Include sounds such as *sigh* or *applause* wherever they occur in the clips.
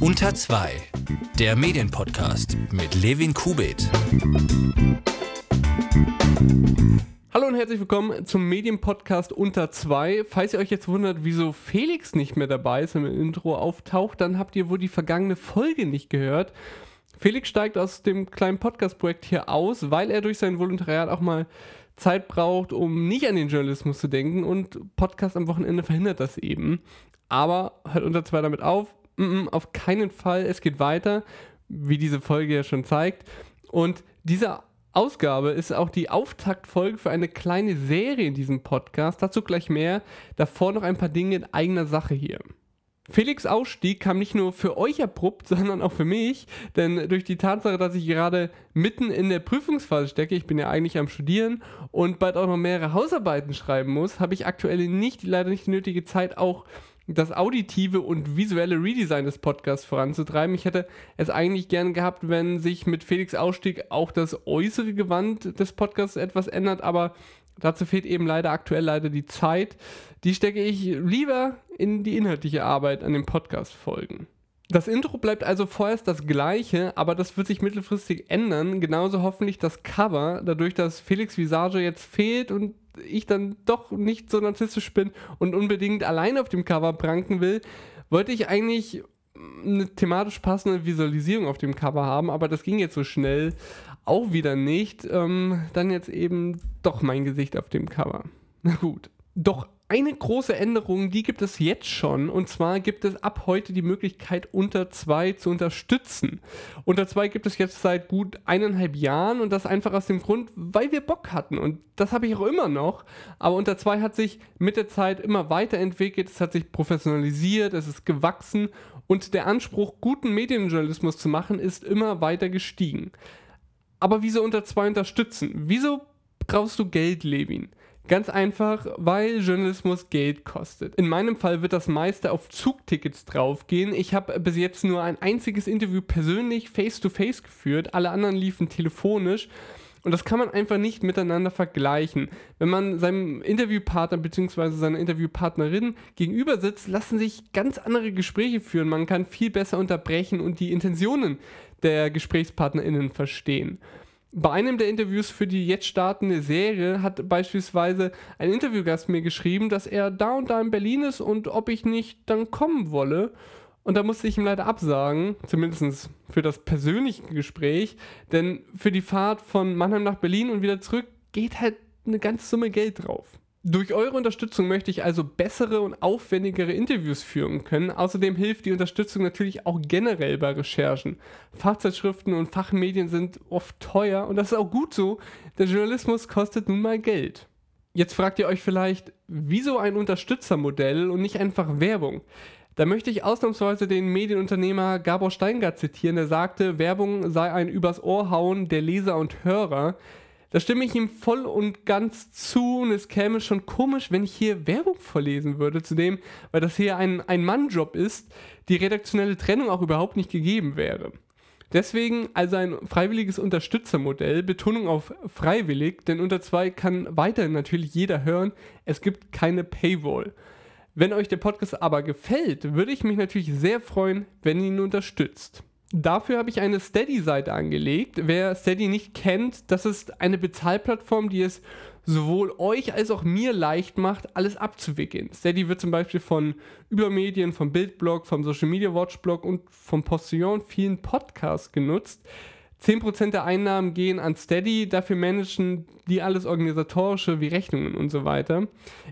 Unter 2, der Medienpodcast mit Levin Kubit. Hallo und herzlich willkommen zum Medienpodcast Unter 2. Falls ihr euch jetzt wundert, wieso Felix nicht mehr dabei ist, im Intro auftaucht, dann habt ihr wohl die vergangene Folge nicht gehört. Felix steigt aus dem kleinen Podcast-Projekt hier aus, weil er durch sein Volontariat auch mal Zeit braucht, um nicht an den Journalismus zu denken und Podcast am Wochenende verhindert das eben. Aber hört unter zwei damit auf. Mm -mm, auf keinen Fall. Es geht weiter, wie diese Folge ja schon zeigt. Und diese Ausgabe ist auch die Auftaktfolge für eine kleine Serie in diesem Podcast. Dazu gleich mehr. Davor noch ein paar Dinge in eigener Sache hier. Felix Ausstieg kam nicht nur für euch abrupt, *laughs* sondern auch für mich, denn durch die Tatsache, dass ich gerade mitten in der Prüfungsphase stecke, ich bin ja eigentlich am Studieren und bald auch noch mehrere Hausarbeiten schreiben muss, habe ich aktuell nicht, leider nicht die nötige Zeit, auch das auditive und visuelle Redesign des Podcasts voranzutreiben. Ich hätte es eigentlich gerne gehabt, wenn sich mit Felix Ausstieg auch das äußere Gewand des Podcasts etwas ändert, aber dazu fehlt eben leider aktuell leider die Zeit. Die stecke ich lieber in die inhaltliche Arbeit an den Podcast-Folgen. Das Intro bleibt also vorerst das gleiche, aber das wird sich mittelfristig ändern. Genauso hoffentlich das Cover, dadurch, dass Felix Visage jetzt fehlt und ich dann doch nicht so narzisstisch bin und unbedingt allein auf dem Cover pranken will, wollte ich eigentlich eine thematisch passende Visualisierung auf dem Cover haben, aber das ging jetzt so schnell auch wieder nicht. Ähm, dann jetzt eben doch mein Gesicht auf dem Cover. Na gut. Doch eine große Änderung, die gibt es jetzt schon. Und zwar gibt es ab heute die Möglichkeit, unter zwei zu unterstützen. Unter zwei gibt es jetzt seit gut eineinhalb Jahren und das einfach aus dem Grund, weil wir Bock hatten. Und das habe ich auch immer noch. Aber unter zwei hat sich mit der Zeit immer weiterentwickelt. Es hat sich professionalisiert, es ist gewachsen und der Anspruch, guten Medienjournalismus zu machen, ist immer weiter gestiegen. Aber wieso unter zwei unterstützen? Wieso brauchst du Geld, Levin? Ganz einfach, weil Journalismus Geld kostet. In meinem Fall wird das meiste auf Zugtickets draufgehen. Ich habe bis jetzt nur ein einziges Interview persönlich face-to-face -face geführt. Alle anderen liefen telefonisch. Und das kann man einfach nicht miteinander vergleichen. Wenn man seinem Interviewpartner bzw. seiner Interviewpartnerin gegenüber sitzt, lassen sich ganz andere Gespräche führen. Man kann viel besser unterbrechen und die Intentionen der GesprächspartnerInnen verstehen. Bei einem der Interviews für die jetzt startende Serie hat beispielsweise ein Interviewgast mir geschrieben, dass er da und da in Berlin ist und ob ich nicht dann kommen wolle. Und da musste ich ihm leider absagen, zumindest für das persönliche Gespräch, denn für die Fahrt von Mannheim nach Berlin und wieder zurück geht halt eine ganze Summe Geld drauf. Durch eure Unterstützung möchte ich also bessere und aufwendigere Interviews führen können. Außerdem hilft die Unterstützung natürlich auch generell bei Recherchen. Fachzeitschriften und Fachmedien sind oft teuer und das ist auch gut so. Der Journalismus kostet nun mal Geld. Jetzt fragt ihr euch vielleicht, wieso ein Unterstützermodell und nicht einfach Werbung? Da möchte ich ausnahmsweise den Medienunternehmer Gabor Steingart zitieren, der sagte, Werbung sei ein übers Ohr hauen der Leser und Hörer. Da stimme ich ihm voll und ganz zu und es käme schon komisch, wenn ich hier Werbung vorlesen würde, zudem, weil das hier ein Ein-Mann-Job ist, die redaktionelle Trennung auch überhaupt nicht gegeben wäre. Deswegen also ein freiwilliges Unterstützermodell, Betonung auf freiwillig, denn unter zwei kann weiterhin natürlich jeder hören, es gibt keine Paywall. Wenn euch der Podcast aber gefällt, würde ich mich natürlich sehr freuen, wenn ihr ihn unterstützt. Dafür habe ich eine Steady-Seite angelegt. Wer Steady nicht kennt, das ist eine Bezahlplattform, die es sowohl euch als auch mir leicht macht, alles abzuwickeln. Steady wird zum Beispiel von Übermedien, vom Bildblog, vom Social Media Watch Blog und vom Postillon vielen Podcasts genutzt. 10% der Einnahmen gehen an Steady, dafür managen die alles organisatorische wie Rechnungen und so weiter.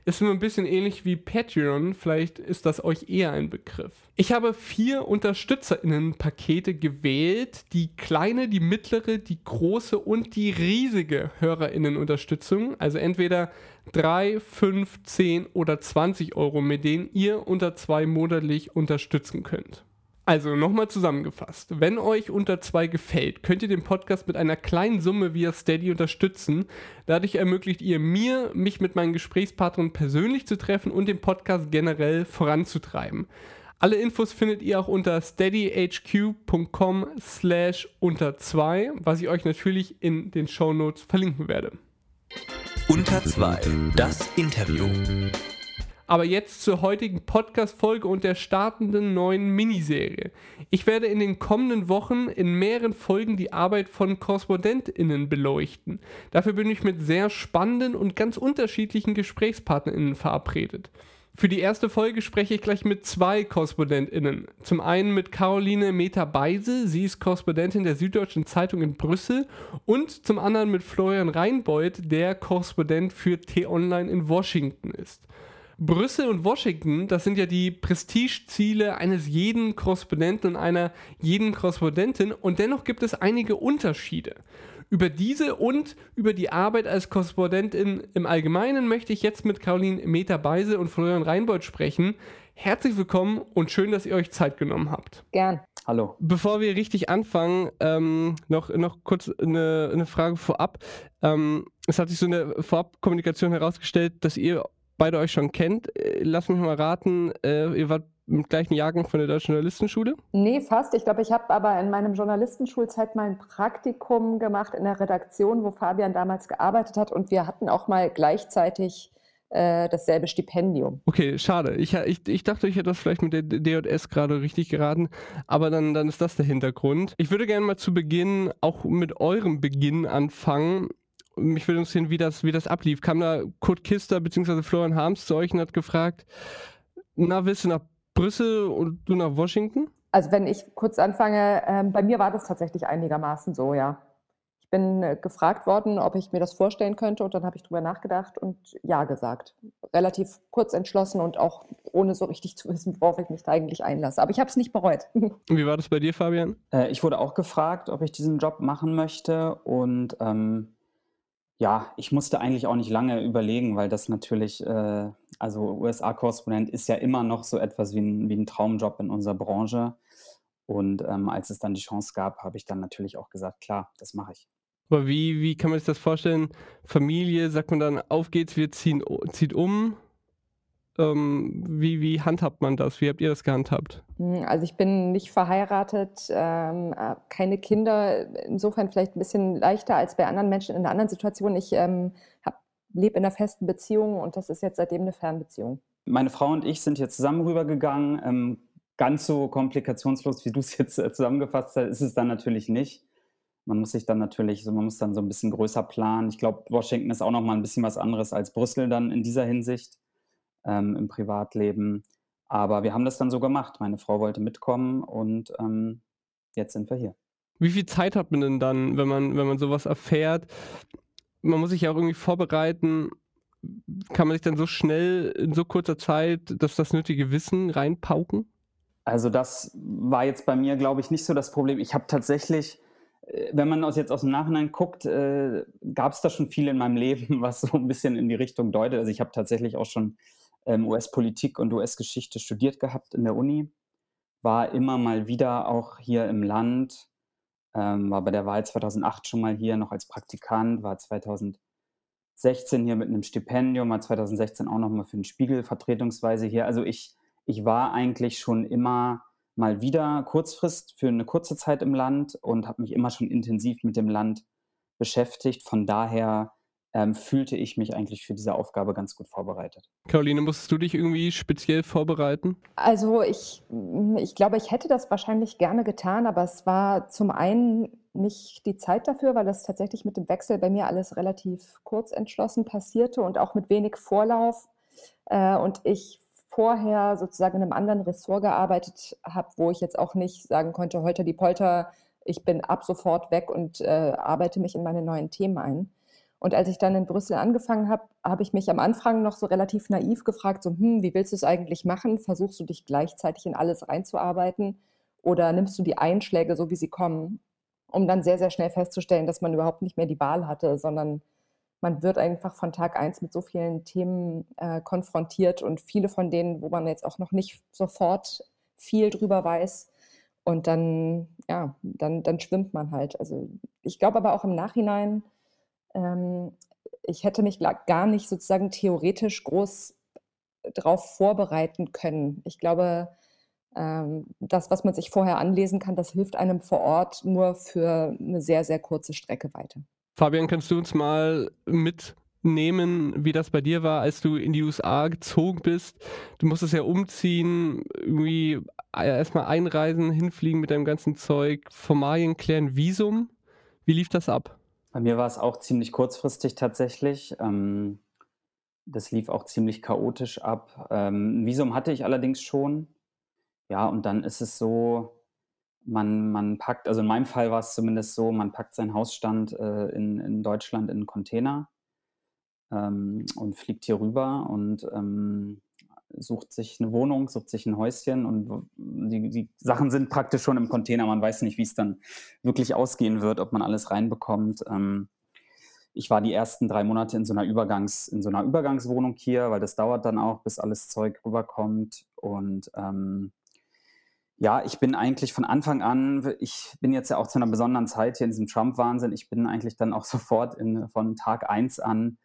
Ist nur ein bisschen ähnlich wie Patreon, vielleicht ist das euch eher ein Begriff. Ich habe vier UnterstützerInnen-Pakete gewählt: die kleine, die mittlere, die große und die riesige HörerInnen-Unterstützung. Also entweder 3, 5, 10 oder 20 Euro, mit denen ihr unter zwei monatlich unterstützen könnt. Also nochmal zusammengefasst, wenn euch unter zwei gefällt, könnt ihr den Podcast mit einer kleinen Summe via Steady unterstützen. Dadurch ermöglicht ihr mir, mich mit meinen Gesprächspartnern persönlich zu treffen und den Podcast generell voranzutreiben. Alle Infos findet ihr auch unter steadyhq.com slash unter zwei, was ich euch natürlich in den Show Notes verlinken werde. Unter zwei, das Interview. Aber jetzt zur heutigen Podcast-Folge und der startenden neuen Miniserie. Ich werde in den kommenden Wochen in mehreren Folgen die Arbeit von KorrespondentInnen beleuchten. Dafür bin ich mit sehr spannenden und ganz unterschiedlichen GesprächspartnerInnen verabredet. Für die erste Folge spreche ich gleich mit zwei KorrespondentInnen. Zum einen mit Caroline Meta-Beise, sie ist Korrespondentin der Süddeutschen Zeitung in Brüssel, und zum anderen mit Florian Reinbold, der Korrespondent für T-Online in Washington ist. Brüssel und Washington, das sind ja die Prestigeziele eines jeden Korrespondenten und einer jeden Korrespondentin und dennoch gibt es einige Unterschiede. Über diese und über die Arbeit als Korrespondentin im Allgemeinen möchte ich jetzt mit Caroline Meter-Beise und Florian Reinbold sprechen. Herzlich willkommen und schön, dass ihr euch Zeit genommen habt. Gern. Hallo. Bevor wir richtig anfangen, ähm, noch, noch kurz eine, eine Frage vorab. Ähm, es hat sich so eine Vorabkommunikation herausgestellt, dass ihr beide euch schon kennt. Äh, lass mich mal raten, äh, ihr wart im gleichen Jahrgang von der Deutschen Journalistenschule? Nee, fast. Ich glaube, ich habe aber in meinem Journalistenschulzeit mal ein Praktikum gemacht in der Redaktion, wo Fabian damals gearbeitet hat und wir hatten auch mal gleichzeitig äh, dasselbe Stipendium. Okay, schade. Ich, ich, ich dachte, ich hätte das vielleicht mit der DJS gerade richtig geraten, aber dann, dann ist das der Hintergrund. Ich würde gerne mal zu Beginn auch mit eurem Beginn anfangen mich würde interessieren, wie das, wie das ablief. Kam da Kurt Kister bzw. Florian Harms zu euch und hat gefragt, na, willst du nach Brüssel und du nach Washington? Also wenn ich kurz anfange, ähm, bei mir war das tatsächlich einigermaßen so, ja. Ich bin äh, gefragt worden, ob ich mir das vorstellen könnte und dann habe ich drüber nachgedacht und ja gesagt. Relativ kurz entschlossen und auch ohne so richtig zu wissen, worauf ich mich da eigentlich einlasse. Aber ich habe es nicht bereut. *laughs* Wie war das bei dir, Fabian? Äh, ich wurde auch gefragt, ob ich diesen Job machen möchte und ähm, ja, ich musste eigentlich auch nicht lange überlegen, weil das natürlich, äh, also USA-Korrespondent ist ja immer noch so etwas wie ein, wie ein Traumjob in unserer Branche. Und ähm, als es dann die Chance gab, habe ich dann natürlich auch gesagt, klar, das mache ich. Aber wie, wie kann man sich das vorstellen? Familie, sagt man dann, auf geht's, wir ziehen, zieht um? Ähm, wie, wie handhabt man das? Wie habt ihr das gehandhabt? Hm, also ich bin nicht verheiratet, ähm, äh, keine Kinder, insofern vielleicht ein bisschen leichter als bei anderen Menschen in einer anderen Situation. Ich ähm, lebe in einer festen Beziehung und das ist jetzt seitdem eine Fernbeziehung. Meine Frau und ich sind hier zusammen rübergegangen. Ähm, ganz so komplikationslos, wie du es jetzt äh, zusammengefasst hast, ist es dann natürlich nicht. Man muss sich dann natürlich, so, man muss dann so ein bisschen größer planen. Ich glaube, Washington ist auch noch mal ein bisschen was anderes als Brüssel dann in dieser Hinsicht ähm, im Privatleben. Aber wir haben das dann so gemacht. Meine Frau wollte mitkommen und ähm, jetzt sind wir hier. Wie viel Zeit hat man denn dann, wenn man, wenn man sowas erfährt? Man muss sich ja auch irgendwie vorbereiten. Kann man sich dann so schnell in so kurzer Zeit dass das nötige Wissen reinpauken? Also das war jetzt bei mir, glaube ich, nicht so das Problem. Ich habe tatsächlich, äh, wenn man aus jetzt aus dem Nachhinein guckt, äh, gab es da schon viel in meinem Leben, was so ein bisschen in die Richtung deutet. Also ich habe tatsächlich auch schon ähm, US-Politik und US-Geschichte studiert gehabt in der Uni, war immer mal wieder auch hier im Land, ähm, war bei der Wahl 2008 schon mal hier noch als Praktikant, war 2016 hier mit einem Stipendium, war 2016 auch noch mal für den Spiegel vertretungsweise hier. Also ich, ich war eigentlich schon immer mal wieder kurzfrist für eine kurze Zeit im Land und habe mich immer schon intensiv mit dem Land beschäftigt. Von daher ähm, fühlte ich mich eigentlich für diese Aufgabe ganz gut vorbereitet. Caroline, musstest du dich irgendwie speziell vorbereiten? Also ich, ich glaube, ich hätte das wahrscheinlich gerne getan, aber es war zum einen nicht die Zeit dafür, weil das tatsächlich mit dem Wechsel bei mir alles relativ kurz entschlossen passierte und auch mit wenig Vorlauf. Äh, und ich vorher sozusagen in einem anderen Ressort gearbeitet habe, wo ich jetzt auch nicht sagen konnte, heute die Polter, ich bin ab sofort weg und äh, arbeite mich in meine neuen Themen ein. Und als ich dann in Brüssel angefangen habe, habe ich mich am Anfang noch so relativ naiv gefragt, so, hm, wie willst du es eigentlich machen? Versuchst du dich gleichzeitig in alles reinzuarbeiten oder nimmst du die Einschläge so, wie sie kommen? Um dann sehr, sehr schnell festzustellen, dass man überhaupt nicht mehr die Wahl hatte, sondern man wird einfach von Tag eins mit so vielen Themen äh, konfrontiert und viele von denen, wo man jetzt auch noch nicht sofort viel drüber weiß. Und dann, ja, dann, dann schwimmt man halt. Also ich glaube aber auch im Nachhinein, ähm, ich hätte mich gar nicht sozusagen theoretisch groß darauf vorbereiten können. Ich glaube, ähm, das, was man sich vorher anlesen kann, das hilft einem vor Ort nur für eine sehr, sehr kurze Strecke weiter. Fabian, kannst du uns mal mit nehmen, wie das bei dir war, als du in die USA gezogen bist. Du musstest ja umziehen, irgendwie erstmal einreisen, hinfliegen mit deinem ganzen Zeug, Formalien klären, Visum. Wie lief das ab? Bei mir war es auch ziemlich kurzfristig tatsächlich. Ähm, das lief auch ziemlich chaotisch ab. Ähm, Visum hatte ich allerdings schon. Ja, und dann ist es so, man man packt also in meinem Fall war es zumindest so, man packt seinen Hausstand, äh, in in Deutschland in 'n Container, ähm, und fliegt hier rüber und, ähm, sucht sich eine Wohnung, sucht sich ein Häuschen und die die Sachen sind praktisch schon im Container. Man weiß nicht, wie es dann wirklich ausgehen wird, ob man alles reinbekommt. Ähm, ich war die ersten drei Monate in so einer Übergangs in so einer Übergangswohnung hier, weil das dauert dann auch, bis alles Zeug rüberkommt und, ähm ja, ich bin eigentlich von Anfang an ich bin jetzt ja auch zu einer besonderen Zeit hier in diesem Trump-Wahnsinn. Ich bin eigentlich dann auch *laughs* sofort in von Tag eins an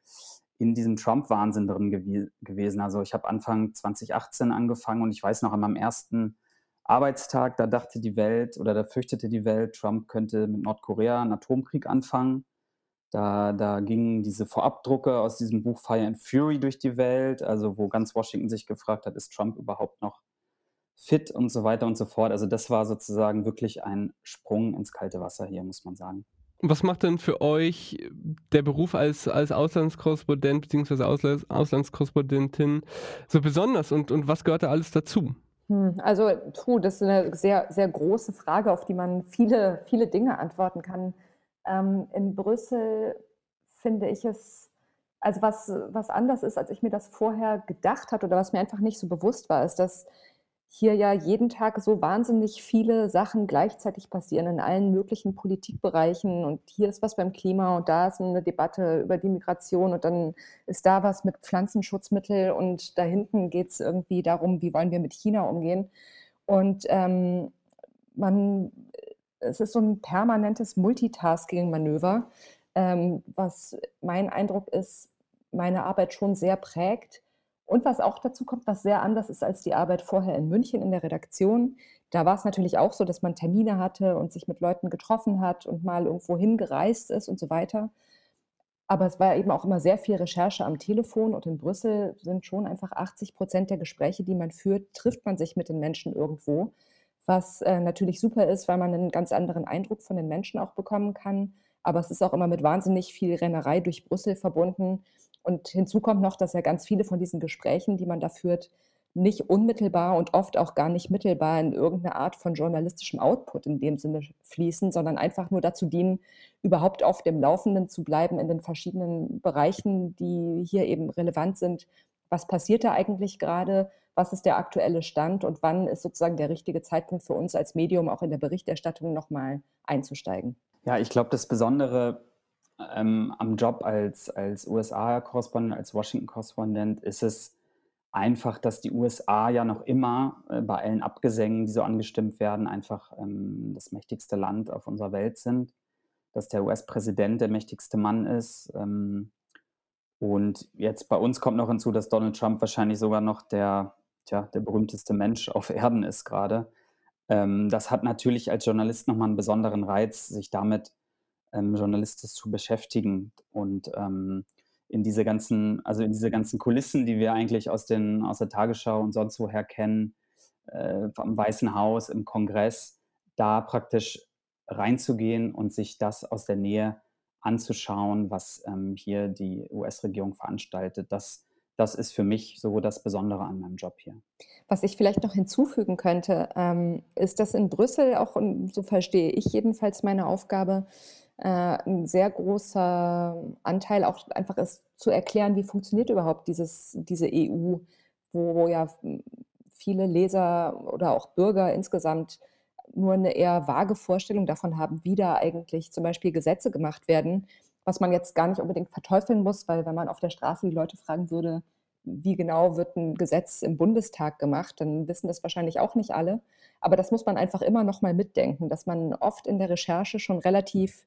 in diesem Trump-Wahnsinn drin gewie gewesen. Also, ich habe Anfang 2018 angefangen und ich weiß noch, an meinem ersten Arbeitstag, da dachte die Welt oder da fürchtete die Welt, Trump könnte mit Nordkorea einen Atomkrieg anfangen. Da da gingen diese Vorabdrucke aus diesem Buch „Fire and Fury“ durch die Welt, also wo ganz Washington sich gefragt hat: „Ist Trump überhaupt noch fit?“ und so weiter und so fort. Also, das war sozusagen wirklich ein Sprung ins kalte Wasser hier, muss man sagen. Was macht denn für euch der Beruf als als Auslandskorrespondent Auslands Auslandskorrespondentin so besonders und und was gehört da alles dazu? Hm, also, puh, das ist eine sehr, sehr große Frage, auf die man viele, viele Dinge antworten kann. Ähm, in Brüssel finde ich es also, was was anders ist, als ich mir das vorher gedacht hatte oder was mir einfach nicht so bewusst war, ist, dass hier ja jeden Tag so wahnsinnig viele Sachen gleichzeitig passieren in allen möglichen Politikbereichen. Und hier ist was beim Klima und da ist eine Debatte über die Migration und dann ist da was mit Pflanzenschutzmittel und da hinten geht es irgendwie darum, wie wollen wir mit China umgehen. Und ähm, man, es ist so ein permanentes Multitasking-Manöver, ähm, was mein Eindruck ist, meine Arbeit schon sehr prägt und was auch dazu kommt, was sehr anders ist als die Arbeit vorher in München in der Redaktion. Da war es natürlich auch so, dass man Termine hatte und sich mit Leuten getroffen hat und mal irgendwo hingereist ist und so weiter. Aber es war eben auch immer sehr viel Recherche am Telefon und in Brüssel sind schon einfach 80 Prozent der Gespräche, die man führt, trifft man sich mit den Menschen irgendwo, was äh, natürlich super ist, weil man einen ganz anderen Eindruck von den Menschen auch bekommen kann. Aber es ist auch immer mit wahnsinnig viel Rennerei durch Brüssel verbunden und hinzu kommt noch, dass ja ganz viele von diesen Gesprächen, die man da führt, nicht unmittelbar und oft auch gar nicht mittelbar in irgendeine Art von journalistischem Output in dem Sinne fließen, sondern einfach nur dazu dienen, überhaupt auf dem Laufenden zu bleiben in den verschiedenen Bereichen, die hier eben relevant sind. Was passiert da eigentlich gerade? Was ist der aktuelle Stand und wann ist sozusagen der richtige Zeitpunkt für uns als Medium auch in der Berichterstattung nochmal einzusteigen? Ja, ich glaube, das Besondere ähm, am Job als, als USA-Korrespondent, als Washington-Korrespondent ist es einfach, dass die USA ja noch immer äh, bei allen Abgesängen, die so angestimmt werden, einfach ähm, das mächtigste Land auf unserer Welt sind, dass der US-Präsident der mächtigste Mann ist. Ähm, und jetzt bei uns kommt noch hinzu, dass Donald Trump wahrscheinlich sogar noch der, tja, der berühmteste Mensch auf Erden ist gerade. Ähm, das hat natürlich als Journalist nochmal einen besonderen Reiz, sich damit ähm, journalistisch zu beschäftigen und ähm, in diese ganzen, also in diese ganzen Kulissen, die wir eigentlich aus, den, aus der Tagesschau und sonst woher kennen, äh, vom Weißen Haus, im Kongress, da praktisch reinzugehen und sich das aus der Nähe anzuschauen, was ähm, hier die US-Regierung veranstaltet. Das, das ist für mich so das Besondere an meinem Job hier. Was ich vielleicht noch hinzufügen könnte, ähm, ist, dass in Brüssel auch, so verstehe ich jedenfalls meine Aufgabe, äh, 'n sehr großer Anteil auch einfach ist, zu erklären, wie funktioniert überhaupt dieses diese EU, wo wo ja viele Leser oder auch Bürger insgesamt nur eine eher vage Vorstellung davon haben, wie da eigentlich zum Beispiel Gesetze gemacht werden, was man jetzt gar nicht unbedingt verteufeln muss, weil wenn man auf der Straße die Leute fragen würde: „Wie genau wird ein Gesetz im Bundestag gemacht?“, dann wissen das wahrscheinlich auch nicht alle. Aber das muss man einfach immer noch mal mitdenken, dass man oft in der Recherche schon relativ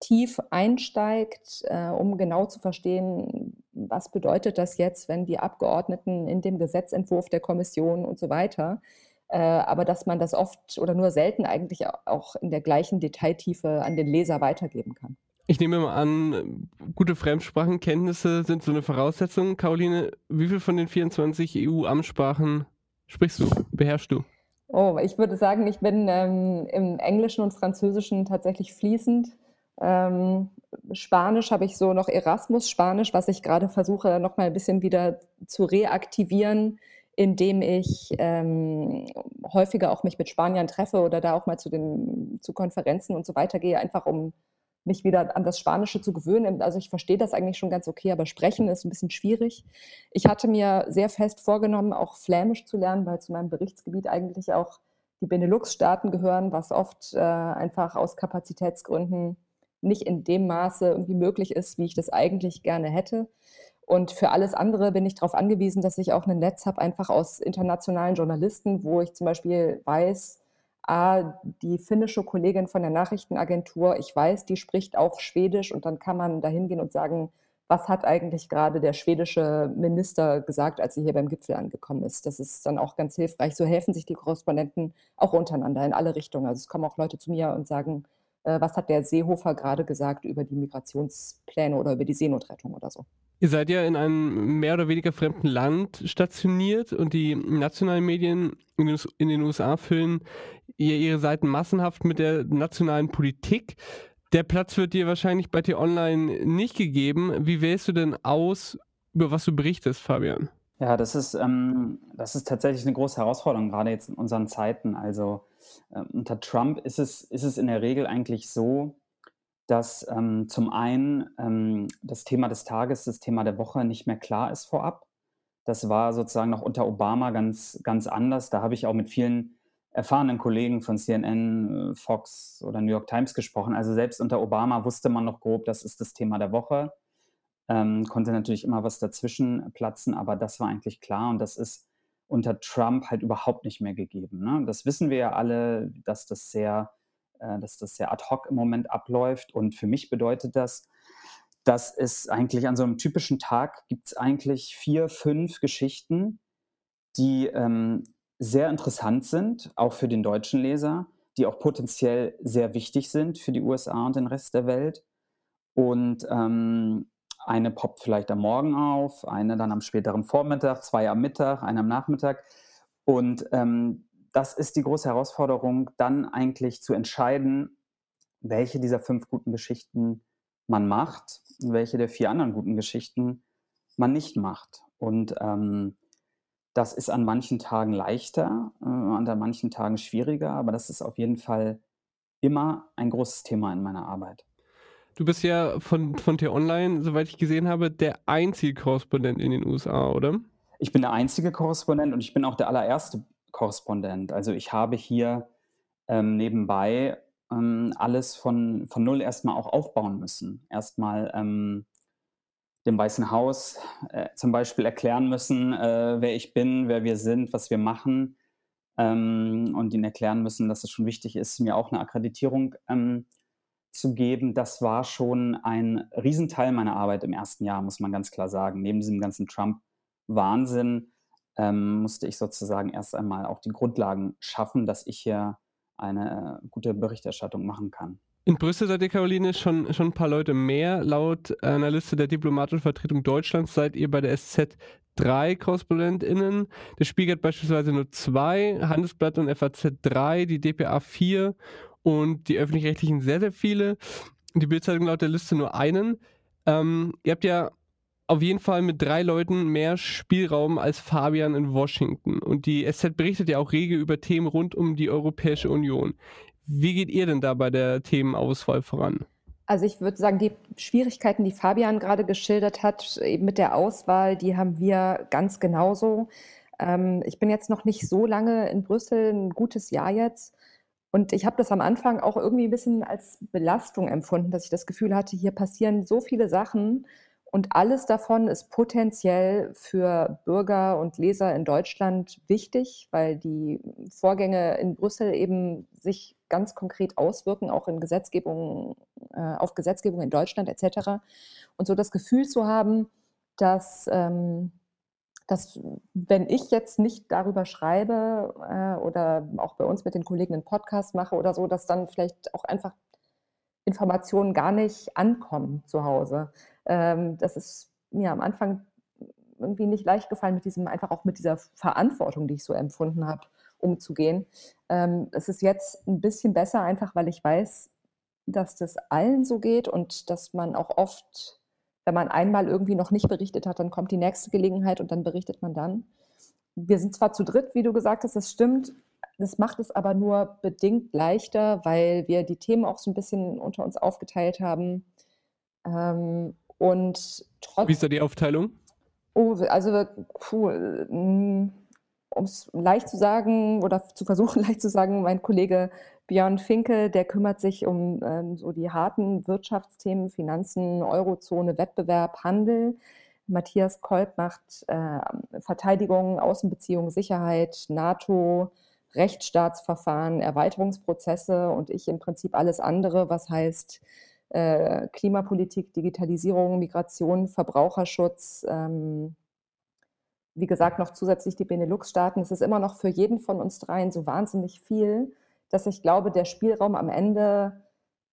tief einsteigt, äh, um genau zu verstehen, was bedeutet das jetzt, wenn die Abgeordneten in dem Gesetzentwurf der Kommission und so weiter äh, aber dass man das oft oder nur selten eigentlich auch in der gleichen Detailtiefe an den Leser weitergeben kann. Ich nehme mal an, gute Fremdsprachenkenntnisse sind so eine Voraussetzung. Caroline, wie viel von den 24 EU-Amtssprachen sprichst du, beherrschst du? Oh, ich würde sagen, ich bin ähm, im Englischen und Französischen tatsächlich fließend. Ähm, Spanisch habe ich so noch Erasmus-Spanisch, was ich gerade versuche, noch mal ein bisschen wieder zu reaktivieren, indem ich ähm, häufiger auch mich mit Spaniern treffe oder da auch mal zu den zu Konferenzen und so weiter gehe, einfach um mich wieder an das Spanische zu gewöhnen. Also ich verstehe das eigentlich schon ganz okay, aber sprechen ist ein bisschen schwierig. Ich hatte mir sehr fest vorgenommen, auch Flämisch zu lernen, weil zu meinem Berichtsgebiet eigentlich auch die Benelux-Staaten gehören, was oft äh, einfach aus Kapazitätsgründen nicht in dem Maße irgendwie möglich ist, wie ich das eigentlich gerne hätte. Und für alles andere bin ich darauf angewiesen, dass ich auch ein Netz habe, einfach aus internationalen Journalisten, wo ich zum Beispiel weiß, ah, die finnische Kollegin von der Nachrichtenagentur, ich weiß, die spricht auch Schwedisch und dann kann man da hingehen und sagen, was hat eigentlich gerade der schwedische Minister gesagt, als sie hier beim Gipfel angekommen ist. Das ist dann auch ganz hilfreich. So helfen sich die Korrespondenten auch untereinander in alle Richtungen. Also es kommen auch Leute zu mir und sagen, was hat der Seehofer gerade gesagt über die Migrationspläne oder über die Seenotrettung oder so. Ihr seid ja in einem mehr oder weniger fremden Land stationiert und die nationalen Medien in den USA füllen ihre Seiten massenhaft mit der nationalen Politik. Der Platz wird dir wahrscheinlich bei T-Online nicht gegeben. Wie wählst du denn aus, über was du berichtest, Fabian? Ja, das ist, ähm, das ist tatsächlich eine große Herausforderung, gerade jetzt in unseren Zeiten. Also äh, unter Trump ist es, ist es in der Regel eigentlich so, dass ähm, zum einen ähm, das Thema des Tages, das Thema der Woche nicht mehr klar ist vorab. Das war sozusagen noch unter Obama ganz, ganz anders. Da habe ich auch mit vielen erfahrenen Kollegen von CNN, äh, Fox oder New York Times gesprochen. Also selbst unter Obama wusste man noch grob, das ist das Thema der Woche. Ähm, konnte natürlich immer was dazwischen platzen, aber das war eigentlich klar und das ist unter Trump halt überhaupt nicht mehr gegeben. Ne? Das wissen wir ja alle, dass das sehr äh, dass das sehr ad hoc im Moment abläuft. Und für mich bedeutet das, dass es eigentlich an so einem typischen Tag gibt es eigentlich vier, fünf Geschichten, die ähm, sehr interessant sind, auch für den deutschen Leser, die auch potenziell sehr wichtig sind für die USA und den Rest der Welt. Und ähm, eine poppt vielleicht am Morgen auf, eine dann am späteren Vormittag, zwei am Mittag, eine am Nachmittag. Und ähm, das ist die große Herausforderung, dann eigentlich zu entscheiden, welche dieser fünf guten Geschichten man macht und welche der vier anderen guten Geschichten man nicht macht. Und ähm, das ist an manchen Tagen leichter, äh, an manchen Tagen schwieriger, aber das ist auf jeden Fall immer ein großes Thema in meiner Arbeit. Du bist ja von, von T-Online, soweit ich gesehen habe, der einzige Korrespondent in den USA, oder? Ich bin der einzige Korrespondent und ich bin auch der allererste Korrespondent. Also ich habe hier ähm, nebenbei ähm, alles von, von null erstmal auch aufbauen müssen. Erstmal ähm, dem Weißen Haus äh, zum Beispiel erklären müssen, äh, wer ich bin, wer wir sind, was wir machen ähm, und ihnen erklären müssen, dass es schon wichtig ist, mir auch eine Akkreditierung ähm, zu geben. Das war schon ein Riesenteil meiner Arbeit im ersten Jahr, muss man ganz klar sagen. Neben diesem ganzen Trump-Wahnsinn ähm, musste ich sozusagen erst einmal auch die Grundlagen schaffen, dass ich hier eine äh, gute Berichterstattung machen kann. In Brüssel seid ihr, Caroline, schon, schon ein paar Leute mehr. Laut einer Liste der diplomatischen Vertretung Deutschlands seid ihr bei der SZ drei KorrespondentInnen. Der Spiegel hat beispielsweise nur zwei, Handelsblatt und FAZ drei, die DPA vier und die öffentlich-rechtlichen sehr, sehr viele. Die Bildzeitung laut der Liste nur einen. Ähm, ihr habt ja auf jeden Fall mit drei Leuten mehr Spielraum als Fabian in Washington. Und die SZ berichtet ja auch rege über Themen rund um die Europäische Union. Wie geht ihr denn da bei der Themenauswahl voran? Also ich würde sagen, die Schwierigkeiten, die Fabian gerade geschildert hat, eben mit der Auswahl, die haben wir ganz genauso. Ähm, ich bin jetzt noch nicht so lange in Brüssel, ein gutes Jahr jetzt. Und ich habe das am Anfang auch irgendwie ein bisschen als Belastung empfunden, dass ich das Gefühl hatte, hier passieren so viele Sachen und alles davon ist potenziell für Bürger und Leser in Deutschland wichtig, weil die Vorgänge in Brüssel eben sich ganz konkret auswirken, auch in Gesetzgebung, äh, auf Gesetzgebung in Deutschland etc. Und so das Gefühl zu haben, dass, ähm, dass wenn ich jetzt nicht darüber schreibe äh, oder auch bei uns mit den Kollegen einen Podcast mache oder so, dass dann vielleicht auch einfach Informationen gar nicht ankommen zu Hause. Ähm, das ist mir am Anfang irgendwie nicht leicht gefallen, mit diesem, einfach auch mit dieser Verantwortung, die ich so empfunden habe, umzugehen. Ähm, es ist jetzt ein bisschen besser, einfach weil ich weiß, dass das allen so geht und dass man auch oft, wenn man einmal irgendwie noch nicht berichtet hat, dann kommt die nächste Gelegenheit und dann berichtet man dann. Wir sind zwar zu dritt, wie du gesagt hast, das stimmt. Das macht es aber nur bedingt leichter, weil wir die Themen auch so ein bisschen unter uns aufgeteilt haben. Ähm, und trotzdem. Wie ist da die Aufteilung? Oh, also, cool. Um es leicht zu sagen oder zu versuchen *laughs* leicht zu sagen, mein Kollege Björn Finke, der kümmert sich um ähm, so die harten Wirtschaftsthemen, Finanzen, Eurozone, Wettbewerb, Handel. Matthias Kolb macht äh, Verteidigung, Außenbeziehungen, Sicherheit, NATO, Rechtsstaatsverfahren, Erweiterungsprozesse und ich im Prinzip alles andere, was heißt äh, Klimapolitik, Digitalisierung, Migration, Verbraucherschutz, ähm, wie gesagt, noch zusätzlich die Benelux-Staaten. Es ist immer noch für jeden von uns dreien so wahnsinnig viel, dass ich glaube, der Spielraum am Ende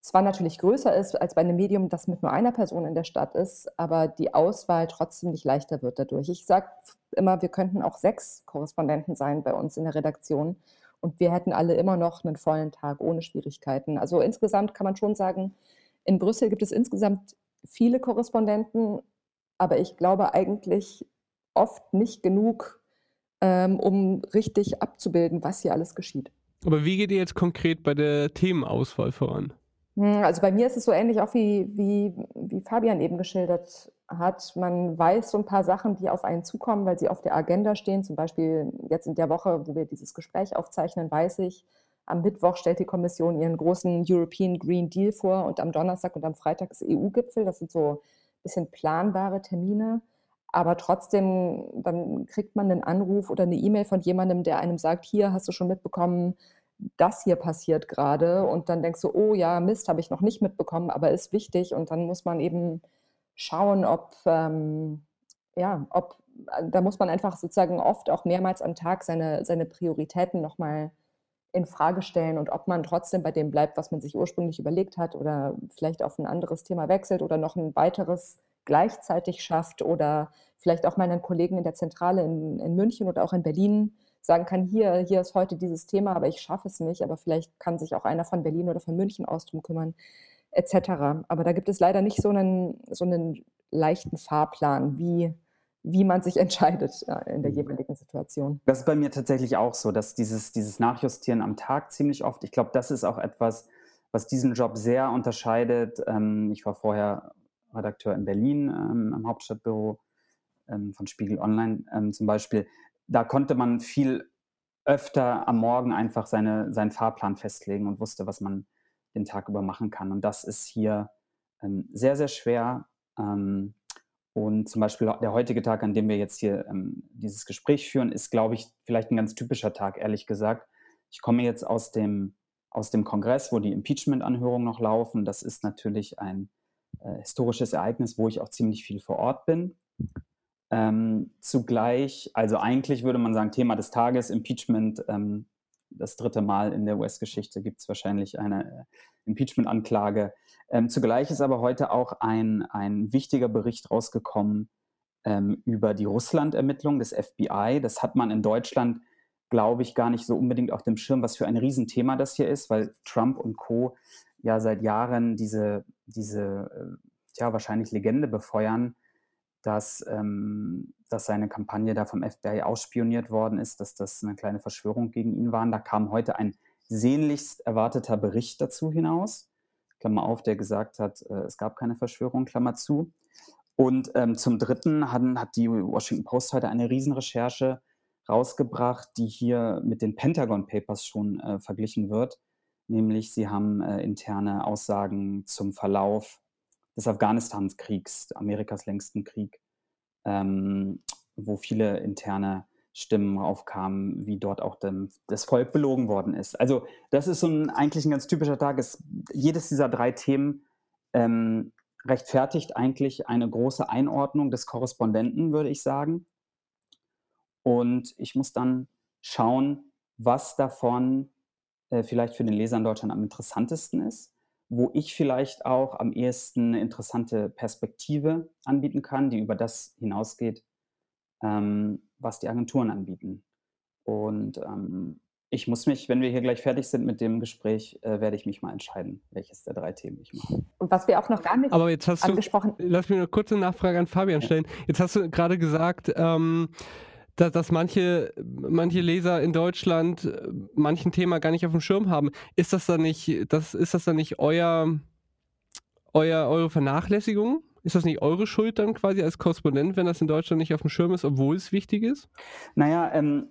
zwar natürlich größer ist als bei einem Medium, das mit nur einer Person in der Stadt ist, aber die Auswahl trotzdem nicht leichter wird dadurch. Ich sage immer, wir könnten auch sechs Korrespondenten sein bei uns in der Redaktion und wir hätten alle immer noch einen vollen Tag ohne Schwierigkeiten. Also insgesamt kann man schon sagen, in Brüssel gibt es insgesamt viele Korrespondenten, aber ich glaube eigentlich oft nicht genug, ähm, um richtig abzubilden, was hier alles geschieht. Aber wie geht ihr jetzt konkret bei der Themenauswahl voran? Hm, also bei mir ist es so ähnlich auch wie, wie, wie Fabian eben geschildert hat. Man weiß so ein paar Sachen, die auf einen zukommen, weil sie auf der Agenda stehen. Zum Beispiel jetzt in der Woche, wo wir dieses Gespräch aufzeichnen, weiß ich, am Mittwoch stellt die Kommission ihren großen European Green Deal vor und am Donnerstag und am Freitag ist EU-Gipfel. Das sind so ein bisschen planbare Termine. Aber trotzdem, dann kriegt man einen Anruf oder eine E-Mail von jemandem, der einem sagt, hier hast du schon mitbekommen, das hier passiert gerade. Und dann denkst du, oh ja, Mist, habe ich noch nicht mitbekommen, aber ist wichtig. Und dann muss man eben schauen, ob, ähm, ja, ob, da muss man einfach sozusagen oft auch mehrmals am Tag seine, seine Prioritäten nochmal in Frage stellen und ob man trotzdem bei dem bleibt, was man sich ursprünglich überlegt hat oder vielleicht auf ein anderes Thema wechselt oder noch ein weiteres gleichzeitig schafft oder vielleicht auch meinen Kollegen in der Zentrale in, in München oder auch in Berlin sagen kann, hier, hier ist heute dieses Thema, aber ich schaffe es nicht, aber vielleicht kann sich auch einer von Berlin oder von München aus drum kümmern, etc. Aber da gibt es leider nicht so einen, so einen leichten Fahrplan, wie wie man sich *laughs* entscheidet äh, in der mhm. jeweiligen Situation. Das ist bei mir tatsächlich auch so, dass dieses, dieses Nachjustieren am Tag ziemlich oft, ich glaube, das ist auch etwas, was diesen Job sehr unterscheidet. Ähm, ich war vorher Redakteur in Berlin ähm, am Hauptstadtbüro ähm, von Spiegel Online zum Beispiel. Da konnte man viel öfter am Morgen einfach seine, seinen Fahrplan festlegen und wusste, was man den Tag über machen kann. Und das ist hier sehr, sehr schwer. Und zum Beispiel der heutige Tag, an dem wir jetzt hier ähm, dieses Gespräch führen, ist, glaube ich, vielleicht ein ganz typischer Tag, ehrlich gesagt. Ich komme jetzt aus dem, aus dem Kongress, wo die Impeachment-Anhörungen noch laufen. Das ist natürlich ein äh, historisches Ereignis, wo ich auch ziemlich viel vor Ort bin. Ähm, zugleich, also eigentlich würde man sagen, Thema des Tages, Impeachment, ähm, das dritte Mal in der US-Geschichte gibt es wahrscheinlich eine äh, Impeachment-Anklage. Ähm, zugleich ist aber heute auch ein, ein wichtiger Bericht rausgekommen ähm, über die Russland-Ermittlung des FBI. Das hat man in Deutschland, glaube ich, gar nicht so unbedingt auf dem Schirm, was für ein Riesenthema das hier ist, weil Trump und Co. ja seit Jahren diese, diese äh, ja, wahrscheinlich Legende befeuern, dass, ähm, dass seine Kampagne da vom FBI ausspioniert worden ist, dass das eine kleine Verschwörung gegen ihn war. Da kam heute ein sehnlichst erwarteter Bericht dazu hinaus. Klammer auf, der gesagt hat, äh, es gab keine Verschwörung, Klammer zu. Und ähm, zum Dritten hat, hat die Washington Post heute eine Riesenrecherche rausgebracht, die hier mit den Pentagon Papers schon äh, verglichen wird. Nämlich, sie haben äh, interne Aussagen zum Verlauf des Afghanistan-Kriegs, Amerikas längsten Krieg, ähm, wo viele interne Stimmen aufkamen, wie dort auch dem, das Volk belogen worden ist. Also das ist so ein, eigentlich ein ganz typischer Tag. Es, jedes dieser drei Themen ähm, rechtfertigt eigentlich eine große Einordnung des Korrespondenten, würde ich sagen. Und ich muss dann schauen, was davon äh, vielleicht für den Leser in Deutschland am interessantesten ist. wo ich vielleicht auch am ehesten eine interessante Perspektive anbieten kann, die über das hinausgeht, ähm, was die Agenturen anbieten. Und ähm, ich muss mich, wenn wir hier gleich fertig sind mit dem Gespräch, äh, werde ich mich mal entscheiden, welches der drei Themen ich mache. Und was wir auch noch gar nicht Aber jetzt hast angesprochen du, lass mich eine kurze Nachfrage an Fabian stellen. Jetzt hast du gerade gesagt, ähm, dass, dass manche, manche Leser in Deutschland äh, manchen Thema gar nicht auf dem Schirm haben. Ist das dann nicht, das, ist das dann nicht euer, euer, eure Vernachlässigung? Ist das nicht eure Schuld dann quasi als Korrespondent, wenn das in Deutschland nicht auf dem Schirm ist, obwohl es wichtig ist? Naja, ähm,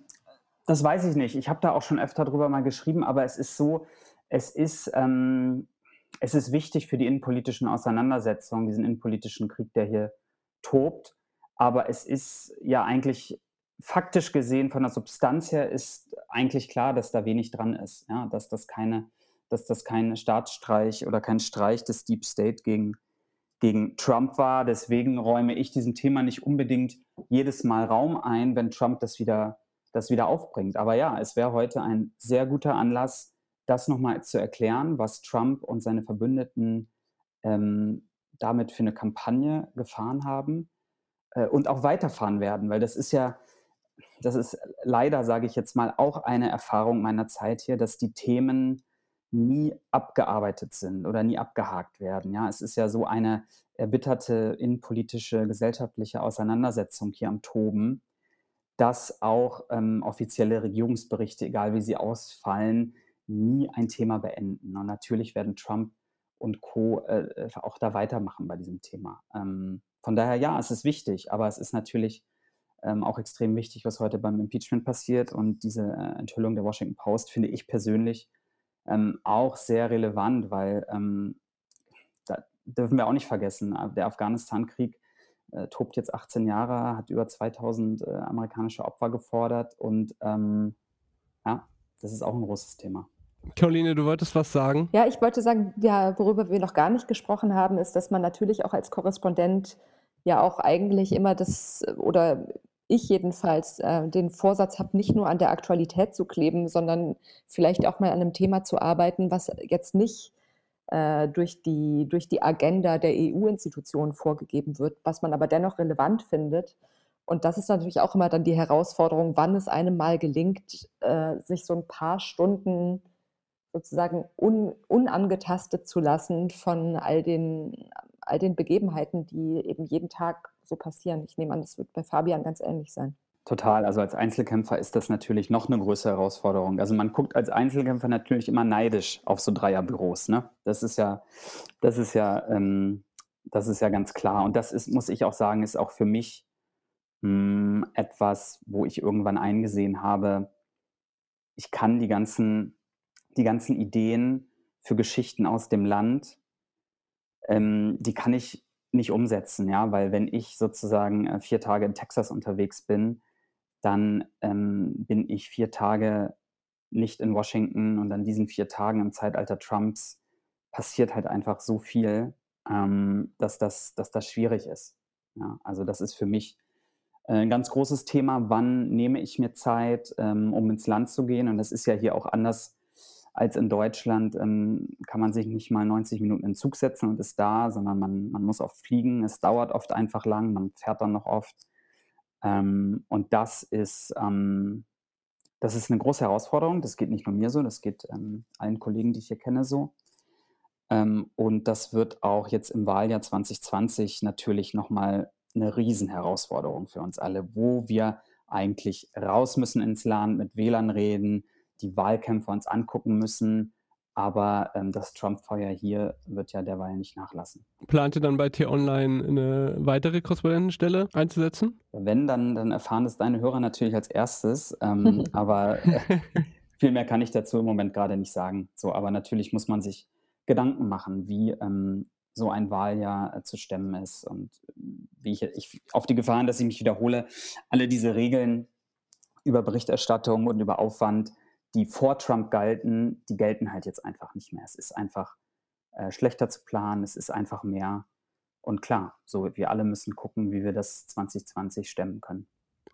das weiß ich nicht. Ich habe da auch schon öfter drüber mal geschrieben, aber es ist so, es ist, ähm, es ist wichtig für die innenpolitischen Auseinandersetzungen, diesen innenpolitischen Krieg, der hier tobt. Aber es ist ja eigentlich faktisch gesehen, von der Substanz her, ist eigentlich klar, dass da wenig dran ist. Ja? Dass, das keine, dass das kein Staatsstreich oder kein Streich des Deep State gegen, gegen Trump war. Deswegen räume ich diesem Thema nicht unbedingt jedes Mal Raum ein, wenn Trump das wieder das wieder aufbringt. Aber ja, es wäre heute ein sehr guter Anlass, das nochmal zu erklären, was Trump und seine Verbündeten ähm, damit für eine Kampagne gefahren haben äh, und auch weiterfahren werden, weil das ist ja, das ist leider, sage ich jetzt mal, auch eine Erfahrung meiner Zeit hier, dass die Themen nie abgearbeitet sind oder nie abgehakt werden. Ja, es ist ja so eine erbitterte innenpolitische, gesellschaftliche Auseinandersetzung hier am Toben dass auch ähm, offizielle Regierungsberichte, egal wie sie ausfallen, nie ein Thema beenden. Und natürlich werden Trump und Co. Äh, auch da weitermachen bei diesem Thema. Ähm, von daher, ja, es ist wichtig, aber es ist natürlich ähm, auch extrem wichtig, was heute beim Impeachment passiert. Und diese äh, Enthüllung der Washington Post finde ich persönlich ähm, auch sehr relevant, weil ähm, da dürfen wir auch nicht vergessen, äh, der Afghanistan-Krieg äh, tobt jetzt 18 Jahre, hat über 2000 äh, amerikanische Opfer gefordert und ähm, ja, das ist auch ein großes Thema. Caroline, du wolltest was sagen? Ja, ich wollte sagen, ja, worüber wir noch gar nicht gesprochen haben, ist, dass man natürlich auch als Korrespondent ja auch eigentlich immer das, oder ich jedenfalls, äh, den Vorsatz habe, nicht nur an der Aktualität zu kleben, sondern vielleicht auch mal an einem Thema zu arbeiten, was jetzt nicht äh, durch, die, durch die Agenda der EU-Institutionen vorgegeben wird, was man aber dennoch relevant findet. Und das ist natürlich auch immer dann die Herausforderung, wann es einem mal gelingt, äh, sich so ein paar Stunden sozusagen un, unangetastet zu lassen von all den, all den Begebenheiten, die eben jeden Tag so passieren. Ich nehme an, das wird bei Fabian ganz ähnlich sein. Total. Also als Einzelkämpfer ist das natürlich noch eine größere Herausforderung. Also man guckt als Einzelkämpfer natürlich immer neidisch auf so Dreierbüros. Ne? Das ist ja, das ist ja, ähm, das ist ja ganz klar. Und das ist, muss ich auch sagen, ist auch für mich mh, hm, etwas, wo ich irgendwann eingesehen habe, ich kann die ganzen, die ganzen Ideen für Geschichten aus dem Land, ähm, die kann ich nicht umsetzen, ja, weil wenn ich sozusagen äh, vier Tage in Texas unterwegs bin, dann ähm, bin ich vier Tage nicht in Washington und an diesen vier Tagen im Zeitalter Trumps passiert halt einfach so viel, ähm, dass, das, dass das schwierig ist. Ja, also das ist für mich äh, ein ganz großes Thema. Wann nehme ich mir Zeit, ähm, um ins Land zu gehen? Und das ist ja hier auch anders als in Deutschland. Ähm, kann man sich nicht mal 90 Minuten in den Zug setzen und ist da, sondern man, man muss oft fliegen. Es dauert oft einfach lang, man fährt dann noch oft. Ähm, und das ist, ähm, das ist eine große Herausforderung. Das geht nicht nur mir so, das geht ähm, allen Kollegen, die ich hier kenne, so. Ähm, und das wird auch jetzt im Wahljahr 2020 natürlich nochmal eine Riesenherausforderung für uns alle, wo wir eigentlich raus müssen ins Land, mit Wählern reden, die Wahlkämpfe uns angucken müssen, aber ähm, das Trump-Feuer hier wird ja derweil nicht nachlassen. Plant ihr dann bei T-Online eine weitere Korrespondentenstelle einzusetzen? Wenn, dann, dann erfahren es deine Hörer natürlich als erstes. Ähm, *laughs* aber äh, viel mehr kann ich dazu im Moment gerade nicht sagen. So, aber natürlich muss man sich Gedanken machen, wie ähm, so ein Wahljahr äh, zu stemmen ist und wie ich, ich auf die Gefahren, dass ich mich wiederhole, alle diese Regeln über Berichterstattung und über Aufwand die vor Trump galten, die gelten halt jetzt einfach nicht mehr. Es ist einfach äh, schlechter zu planen, es ist einfach mehr. Und klar, so wir alle müssen gucken, wie wir das 2020 stemmen können.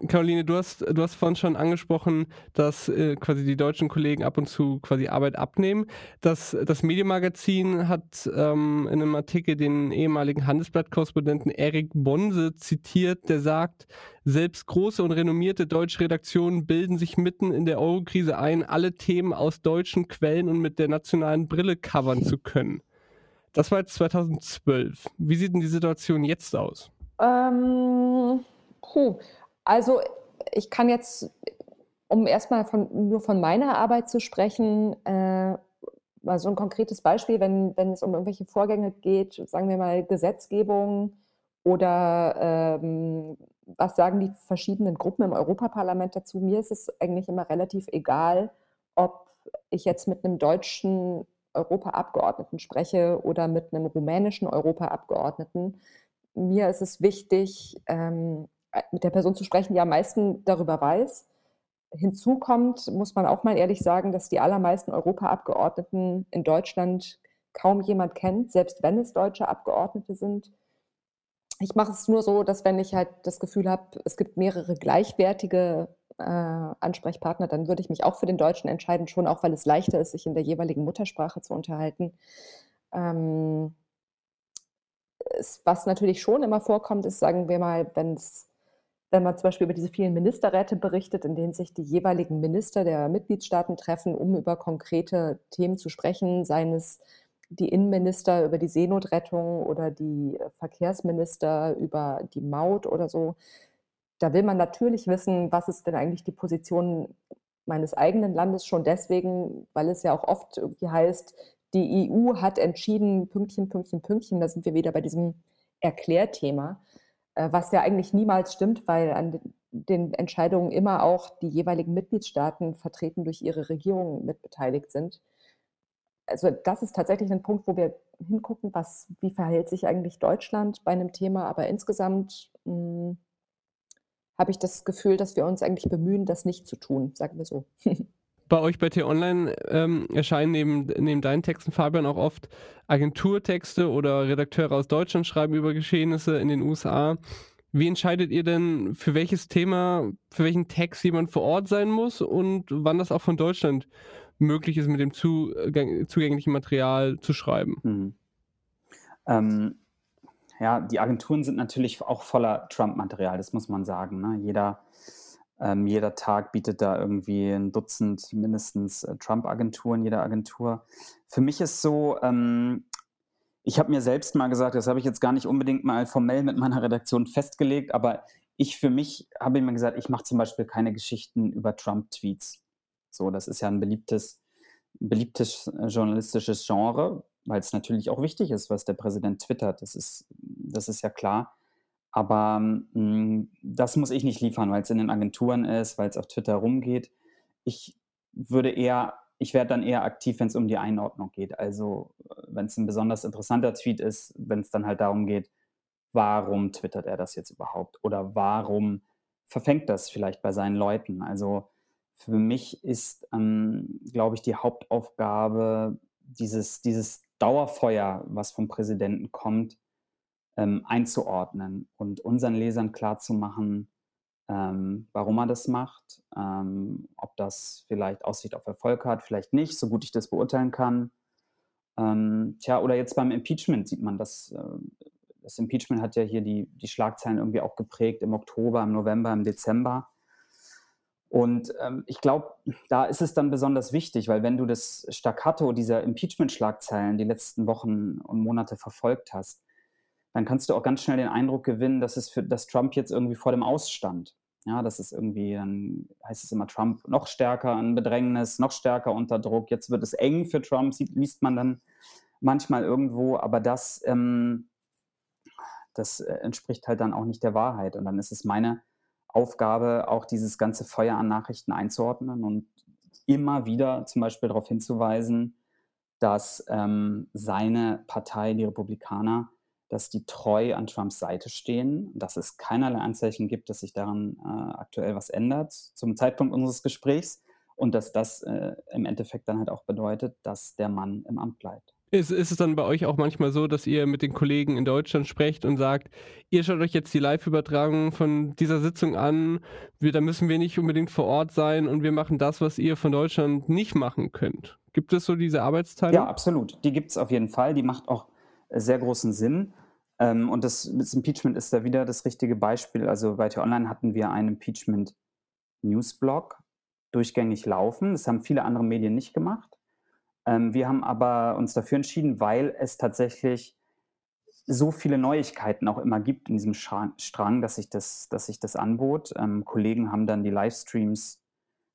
Caroline, du hast, du hast vorhin schon angesprochen, dass äh, quasi die deutschen Kollegen ab und zu quasi Arbeit abnehmen. Das, das Medienmagazin hat ähm, in einem Artikel den ehemaligen Handelsblatt-Korrespondenten Erik Bonse zitiert, der sagt, selbst große und renommierte deutsche Redaktionen bilden sich mitten in der Eurokrise ein, alle Themen aus deutschen Quellen und mit der nationalen Brille covern zu können. Das war jetzt 2012. Wie sieht denn die Situation jetzt aus? Ähm, puh. Also ich kann jetzt, um erstmal von, nur von meiner Arbeit zu sprechen, äh, mal so ein konkretes Beispiel, wenn, wenn es um irgendwelche Vorgänge geht, sagen wir mal Gesetzgebung oder ähm, was sagen die verschiedenen Gruppen im Europaparlament dazu. Mir ist es eigentlich immer relativ egal, ob ich jetzt mit einem deutschen Europaabgeordneten spreche oder mit einem rumänischen Europaabgeordneten. Mir ist es wichtig, ähm, mit der Person zu sprechen, die am meisten darüber weiß. Hinzu kommt, muss man auch mal ehrlich sagen, dass die allermeisten Europaabgeordneten in Deutschland kaum jemand kennt, selbst wenn es deutsche Abgeordnete sind. Ich mache es nur so, dass wenn ich halt das Gefühl habe, es gibt mehrere gleichwertige äh, Ansprechpartner, dann würde ich mich auch für den Deutschen entscheiden, schon auch, weil es leichter ist, sich in der jeweiligen Muttersprache zu unterhalten. Ähm, es, was natürlich schon immer vorkommt, ist, sagen wir mal, wenn es wenn man zum Beispiel über diese vielen Ministerräte berichtet, in denen sich die jeweiligen Minister der Mitgliedstaaten treffen, um über konkrete Themen zu sprechen, seien es die Innenminister über die Seenotrettung oder die Verkehrsminister über die Maut oder so, da will man natürlich wissen, was ist denn eigentlich die Position meines eigenen Landes schon deswegen, weil es ja auch oft irgendwie heißt, die EU hat entschieden, Pünktchen, Pünktchen, Pünktchen, da sind wir wieder bei diesem Erklärthema, äh, was ja eigentlich niemals stimmt, weil an den Entscheidungen immer auch die jeweiligen Mitgliedstaaten vertreten durch ihre Regierungen mitbeteiligt sind. Also das ist tatsächlich ein Punkt, wo wir hingucken, was, wie verhält sich eigentlich Deutschland bei einem Thema, aber insgesamt hm, habe ich das Gefühl, dass wir uns eigentlich bemühen, das nicht zu tun, sagen wir so. *laughs* Bei euch bei T-Online ähm, erscheinen neben, neben deinen Texten, Fabian, auch oft Agenturtexte oder Redakteure aus Deutschland schreiben über Geschehnisse in den USA. Wie entscheidet ihr denn, für welches Thema, für welchen Text jemand vor Ort sein muss und wann das auch von Deutschland möglich ist, mit dem zugänglichen Material zu schreiben? Mhm. Ähm, ja, die Agenturen sind natürlich auch voller Trump-Material, das muss man sagen. Ne? Jeder, ähm, jeder Tag bietet da irgendwie ein Dutzend mindestens äh, Trump-Agenturen, jede Agentur. Für mich ist so, ähm, ich habe mir selbst mal gesagt, das habe ich jetzt gar nicht unbedingt mal formell mit meiner Redaktion festgelegt, aber ich für mich habe mir gesagt, ich mache zum Beispiel keine Geschichten über Trump-Tweets. So, das ist ja ein beliebtes, beliebtes äh, journalistisches Genre weil es natürlich auch wichtig ist, was der Präsident twittert. Das ist, das ist ja klar. Aber mh, hm, das muss ich nicht liefern, weil es in den Agenturen ist, weil es auf Twitter rumgeht. Ich würde eher, ich werde dann eher aktiv, wenn es um die Einordnung geht. Also wenn es ein besonders interessanter Tweet ist, wenn es dann halt darum geht, warum twittert er das jetzt überhaupt? Oder warum verfängt das vielleicht bei seinen Leuten? Also für mich ist, ähm, glaube ich, die Hauptaufgabe dieses, dieses Dauerfeuer, was vom Präsidenten kommt, ähm, einzuordnen und unseren Lesern klarzumachen, ähm, warum er das macht, ähm, ob das vielleicht Aussicht auf Erfolg hat, vielleicht nicht, so gut ich das beurteilen kann. Ähm, tja, oder jetzt beim Impeachment sieht man das. Äh, das Impeachment hat ja hier die, die Schlagzeilen irgendwie auch geprägt im Oktober, im November, im Dezember. Und ähm, ich glaube, da ist es dann besonders wichtig, weil wenn du das Staccato dieser Impeachment-Schlagzeilen die letzten Wochen und Monate verfolgt hast, dann kannst du auch ganz schnell den Eindruck gewinnen, dass es für dass Trump jetzt irgendwie vor dem Ausstand. Ja, das ist irgendwie, dann heißt es immer Trump noch stärker an Bedrängnis, noch stärker unter Druck. Jetzt wird es eng für Trump, sieht, liest man dann manchmal irgendwo, aber das, ähm, das äh, entspricht halt dann auch nicht der Wahrheit. Und dann ist es meine Aufgabe, auch dieses ganze Feuer an Nachrichten einzuordnen und immer wieder zum Beispiel darauf hinzuweisen, dass ähm, seine Partei, die Republikaner, dass die treu an Trumps Seite stehen, dass es keinerlei Anzeichen gibt, dass sich daran äh, aktuell was ändert zum Zeitpunkt unseres Gesprächs und dass das äh, im Endeffekt dann halt auch bedeutet, dass der Mann im Amt bleibt. Ist, ist es dann bei euch auch manchmal so, dass ihr mit den Kollegen in Deutschland sprecht und sagt, ihr schaut euch jetzt die Live-Übertragung von dieser Sitzung an, wir, da müssen wir nicht unbedingt vor Ort sein und wir machen das, was ihr von Deutschland nicht machen könnt. Gibt es so diese Arbeitsteilung? Ja, absolut. Die gibt es auf jeden Fall. Die macht auch sehr großen Sinn. Ähm, und das, das Impeachment ist da wieder das richtige Beispiel. Also bei T-Online hatten wir einen Impeachment-Newsblog durchgängig laufen. Das haben viele andere Medien nicht gemacht. Ähm, wir haben aber uns dafür entschieden, weil es tatsächlich so viele Neuigkeiten auch immer gibt in diesem Strang, dass sich das, dass sich das anbot. Ähm, Kollegen haben dann die Livestreams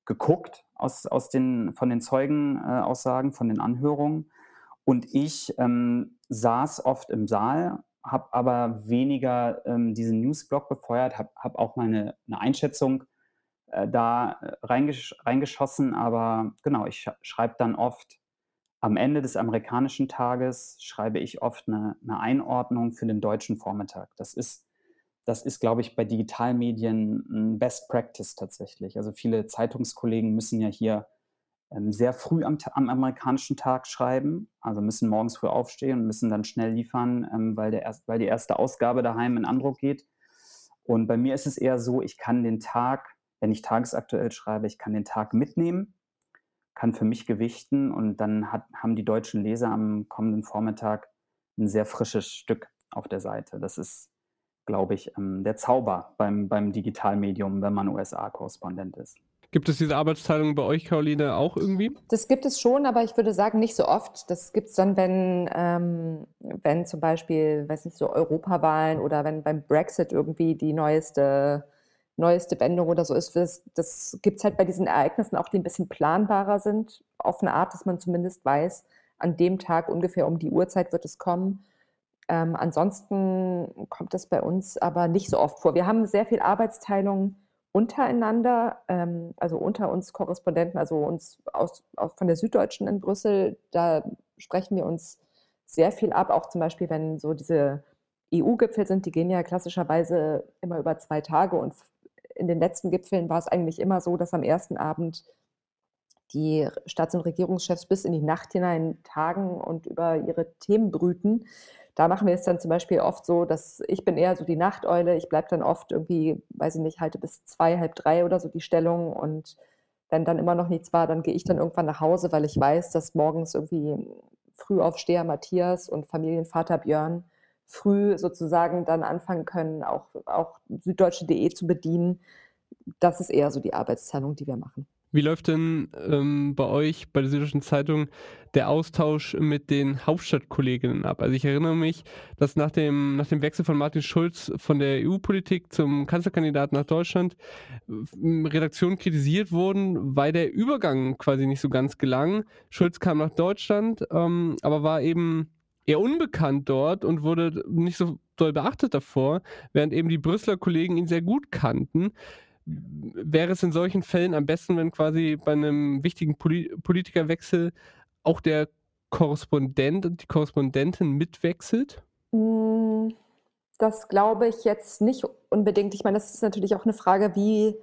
geguckt aus, aus den, von den Zeugenaussagen, von den Anhörungen. Und ich ähm, saß oft im Saal, habe aber weniger ähm, diesen Newsblog befeuert, habe hab auch mal eine, eine Einschätzung äh, da äh, reingesch reingeschossen. Aber genau, ich sch schreibe dann oft am Ende des amerikanischen Tages schreibe ich oft eine, eine Einordnung für den deutschen Vormittag. Das ist, das ist, glaube ich, bei Digitalmedien ein Best Practice tatsächlich. Also viele Zeitungskollegen müssen ja hier sehr früh am, am, amerikanischen Tag schreiben, also müssen morgens früh aufstehen und müssen dann schnell liefern, ähm, weil, der erst, weil die erste Ausgabe daheim in Andruck geht. Und bei mir ist es eher so, ich kann den Tag, wenn ich tagesaktuell schreibe, ich kann den Tag mitnehmen kann für mich gewichten und dann hat, haben die deutschen Leser am kommenden Vormittag ein sehr frisches Stück auf der Seite. Das ist, glaube ich, ähm, der Zauber beim, beim Digitalmedium, wenn man USA-Korrespondent ist. Gibt es diese Arbeitsteilung bei euch, Caroline, auch irgendwie? Das gibt es schon, aber ich würde sagen, nicht so oft. Das gibt es dann, wenn, ähm, wenn zum Beispiel, weiß nicht, so Europawahlen oder wenn beim Brexit irgendwie die neueste neueste Wendung oder so ist. Das, das gibt es halt bei diesen Ereignissen auch, die ein bisschen planbarer sind, auf eine Art, dass man zumindest weiß, an dem Tag ungefähr um die Uhrzeit wird es kommen. Ähm, ansonsten kommt das bei uns aber nicht so oft vor. Wir haben sehr viel Arbeitsteilung untereinander, ähm, also unter uns Korrespondenten, also uns aus, aus, von der Süddeutschen in Brüssel, da sprechen wir uns sehr viel ab, auch zum Beispiel, wenn so diese EU-Gipfel sind, die gehen ja klassischerweise immer über zwei Tage und in den letzten Gipfeln war es eigentlich immer so, dass am ersten Abend die Staats- und Regierungschefs bis in die Nacht hinein tagen und über ihre Themen brüten. Da machen wir es dann zum Beispiel oft so, dass ich bin eher so die Nachteule. Ich bleibe dann oft irgendwie, weiß ich nicht, halte bis zwei, halb drei oder so die Stellung. Und wenn dann immer noch nichts war, dann gehe ich dann irgendwann nach Hause, weil ich weiß, dass morgens irgendwie Frühaufsteher Matthias und Familienvater Björn früh sozusagen dann anfangen können, auch, auch süddeutsche.de zu bedienen. Das ist eher so die Arbeitsteilung, die wir machen. Wie läuft denn ähm, bei euch, bei der Süddeutschen Zeitung, der Austausch mit den Hauptstadtkolleginnen ab? Also ich erinnere mich, dass nach dem, nach dem Wechsel von Martin Schulz von der EU-Politik zum Kanzlerkandidaten nach Deutschland äh, Redaktionen kritisiert wurden, weil der Übergang quasi nicht so ganz gelang. Schulz kam nach Deutschland, ähm, aber war eben eher unbekannt dort und wurde nicht so doll beachtet davor, während eben die Brüsseler Kollegen ihn sehr gut kannten. Wäre es in solchen Fällen am besten, wenn quasi bei einem wichtigen Poli Politikerwechsel auch der Korrespondent und die Korrespondentin mitwechselt? Hm, das glaube ich jetzt nicht unbedingt. Ich meine, das ist natürlich auch eine Frage, wie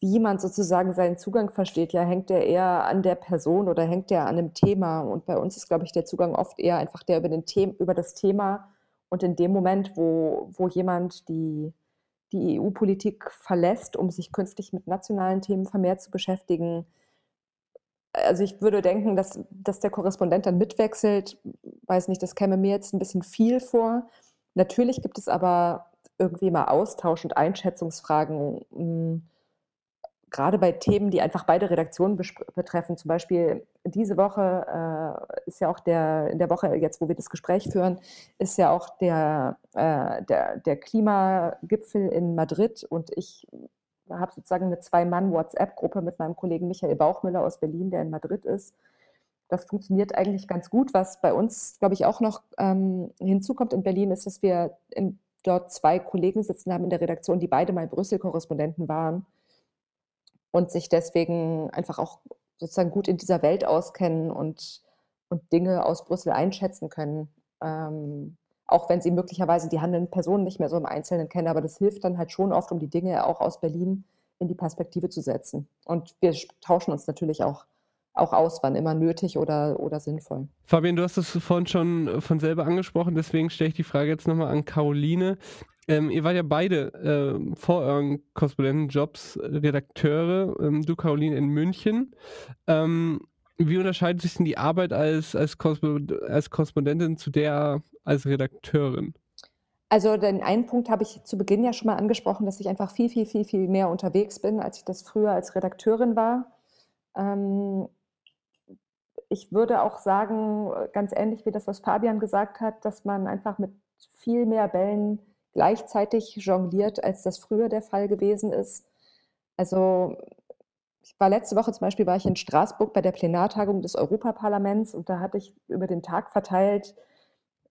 wie man sozusagen seinen Zugang versteht, ja, hängt der eher an der Person oder hängt der an einem Thema? Und bei uns ist, glaube ich, der Zugang oft eher einfach der über, den The über das Thema. Und in dem Moment, wo, wo jemand die, die EU-Politik verlässt, um sich künftig mit nationalen Themen vermehrt zu beschäftigen, also ich würde denken, dass, dass der Korrespondent dann mitwechselt. Weiß nicht, das käme mir jetzt ein bisschen viel vor. Natürlich gibt es aber irgendwie mal Austausch und Einschätzungsfragen hm, gerade bei Themen, die einfach beide Redaktionen betreffen, zum Beispiel diese Woche äh, ist ja auch der, in der Woche jetzt, wo wir das Gespräch führen, ist ja auch der, äh, der, der Klimagipfel in Madrid und ich habe sozusagen eine Zwei-Mann-WhatsApp-Gruppe mit meinem Kollegen Michael Bauchmüller aus Berlin, der in Madrid ist. Das funktioniert eigentlich ganz gut. Was bei uns, glaube ich, auch noch ähm, hinzukommt in Berlin, ist, dass wir in, dort zwei Kollegen sitzen haben in der Redaktion, die beide mal Brüssel-Korrespondenten waren und sich deswegen einfach auch sozusagen gut in dieser Welt auskennen und, und Dinge aus Brüssel einschätzen können. Ähm, auch wenn sie möglicherweise die handelnden Personen nicht mehr so im Einzelnen kennen, aber das hilft dann halt schon oft, um die Dinge auch aus Berlin in die Perspektive zu setzen. Und wir tauschen uns natürlich auch auch aus, wann immer nötig oder, oder sinnvoll. Fabian, du hast es vorhin schon von selber angesprochen, deswegen stelle ich die Frage jetzt nochmal an Caroline. Ähm, ihr wart ja beide äh, vor euren Korrespondentenjobs Redakteure, ähm, du Caroline in München. Ähm, wie unterscheidet sich denn die Arbeit als, als, als Korrespondentin zu der als Redakteurin? Also den einen Punkt habe ich zu Beginn ja schon mal angesprochen, dass ich einfach viel, viel, viel, viel mehr unterwegs bin, als ich das früher als Redakteurin war. Ähm, ich würde auch sagen, ganz ähnlich wie das, was Fabian gesagt hat, dass man einfach mit viel mehr Bällen gleichzeitig jongliert, als das früher der Fall gewesen ist. Also ich war letzte Woche zum Beispiel war ich in Straßburg bei der Plenartagung des Europaparlaments und da hatte ich über den Tag verteilt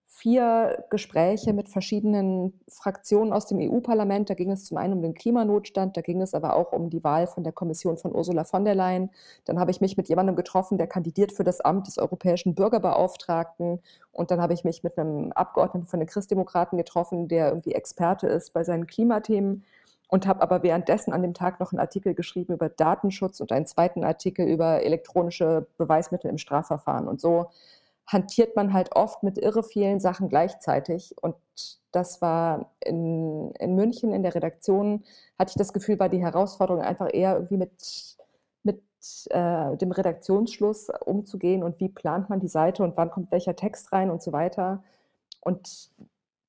vier Gespräche mit verschiedenen Fraktionen aus dem EU-Parlament. Da ging es zum einen um den Klimanotstand, da ging es aber auch um die Wahl von der Kommission von Ursula von der Leyen. Dann habe ich mich mit jemandem getroffen, der kandidiert für das Amt des europäischen Bürgerbeauftragten. Und dann habe ich mich mit einem Abgeordneten von den Christdemokraten getroffen, der irgendwie Experte ist bei seinen Klimathemen. Und habe aber währenddessen an dem Tag noch einen Artikel geschrieben über Datenschutz und einen zweiten Artikel über elektronische Beweismittel im Strafverfahren. Und so hantiert man halt oft mit irre vielen Sachen gleichzeitig. Und das war in, in München in der Redaktion, hatte ich das Gefühl, war die Herausforderung einfach eher irgendwie mit, mit äh, dem Redaktionsschluss umzugehen und wie plant man die Seite und wann kommt welcher Text rein und so weiter. Und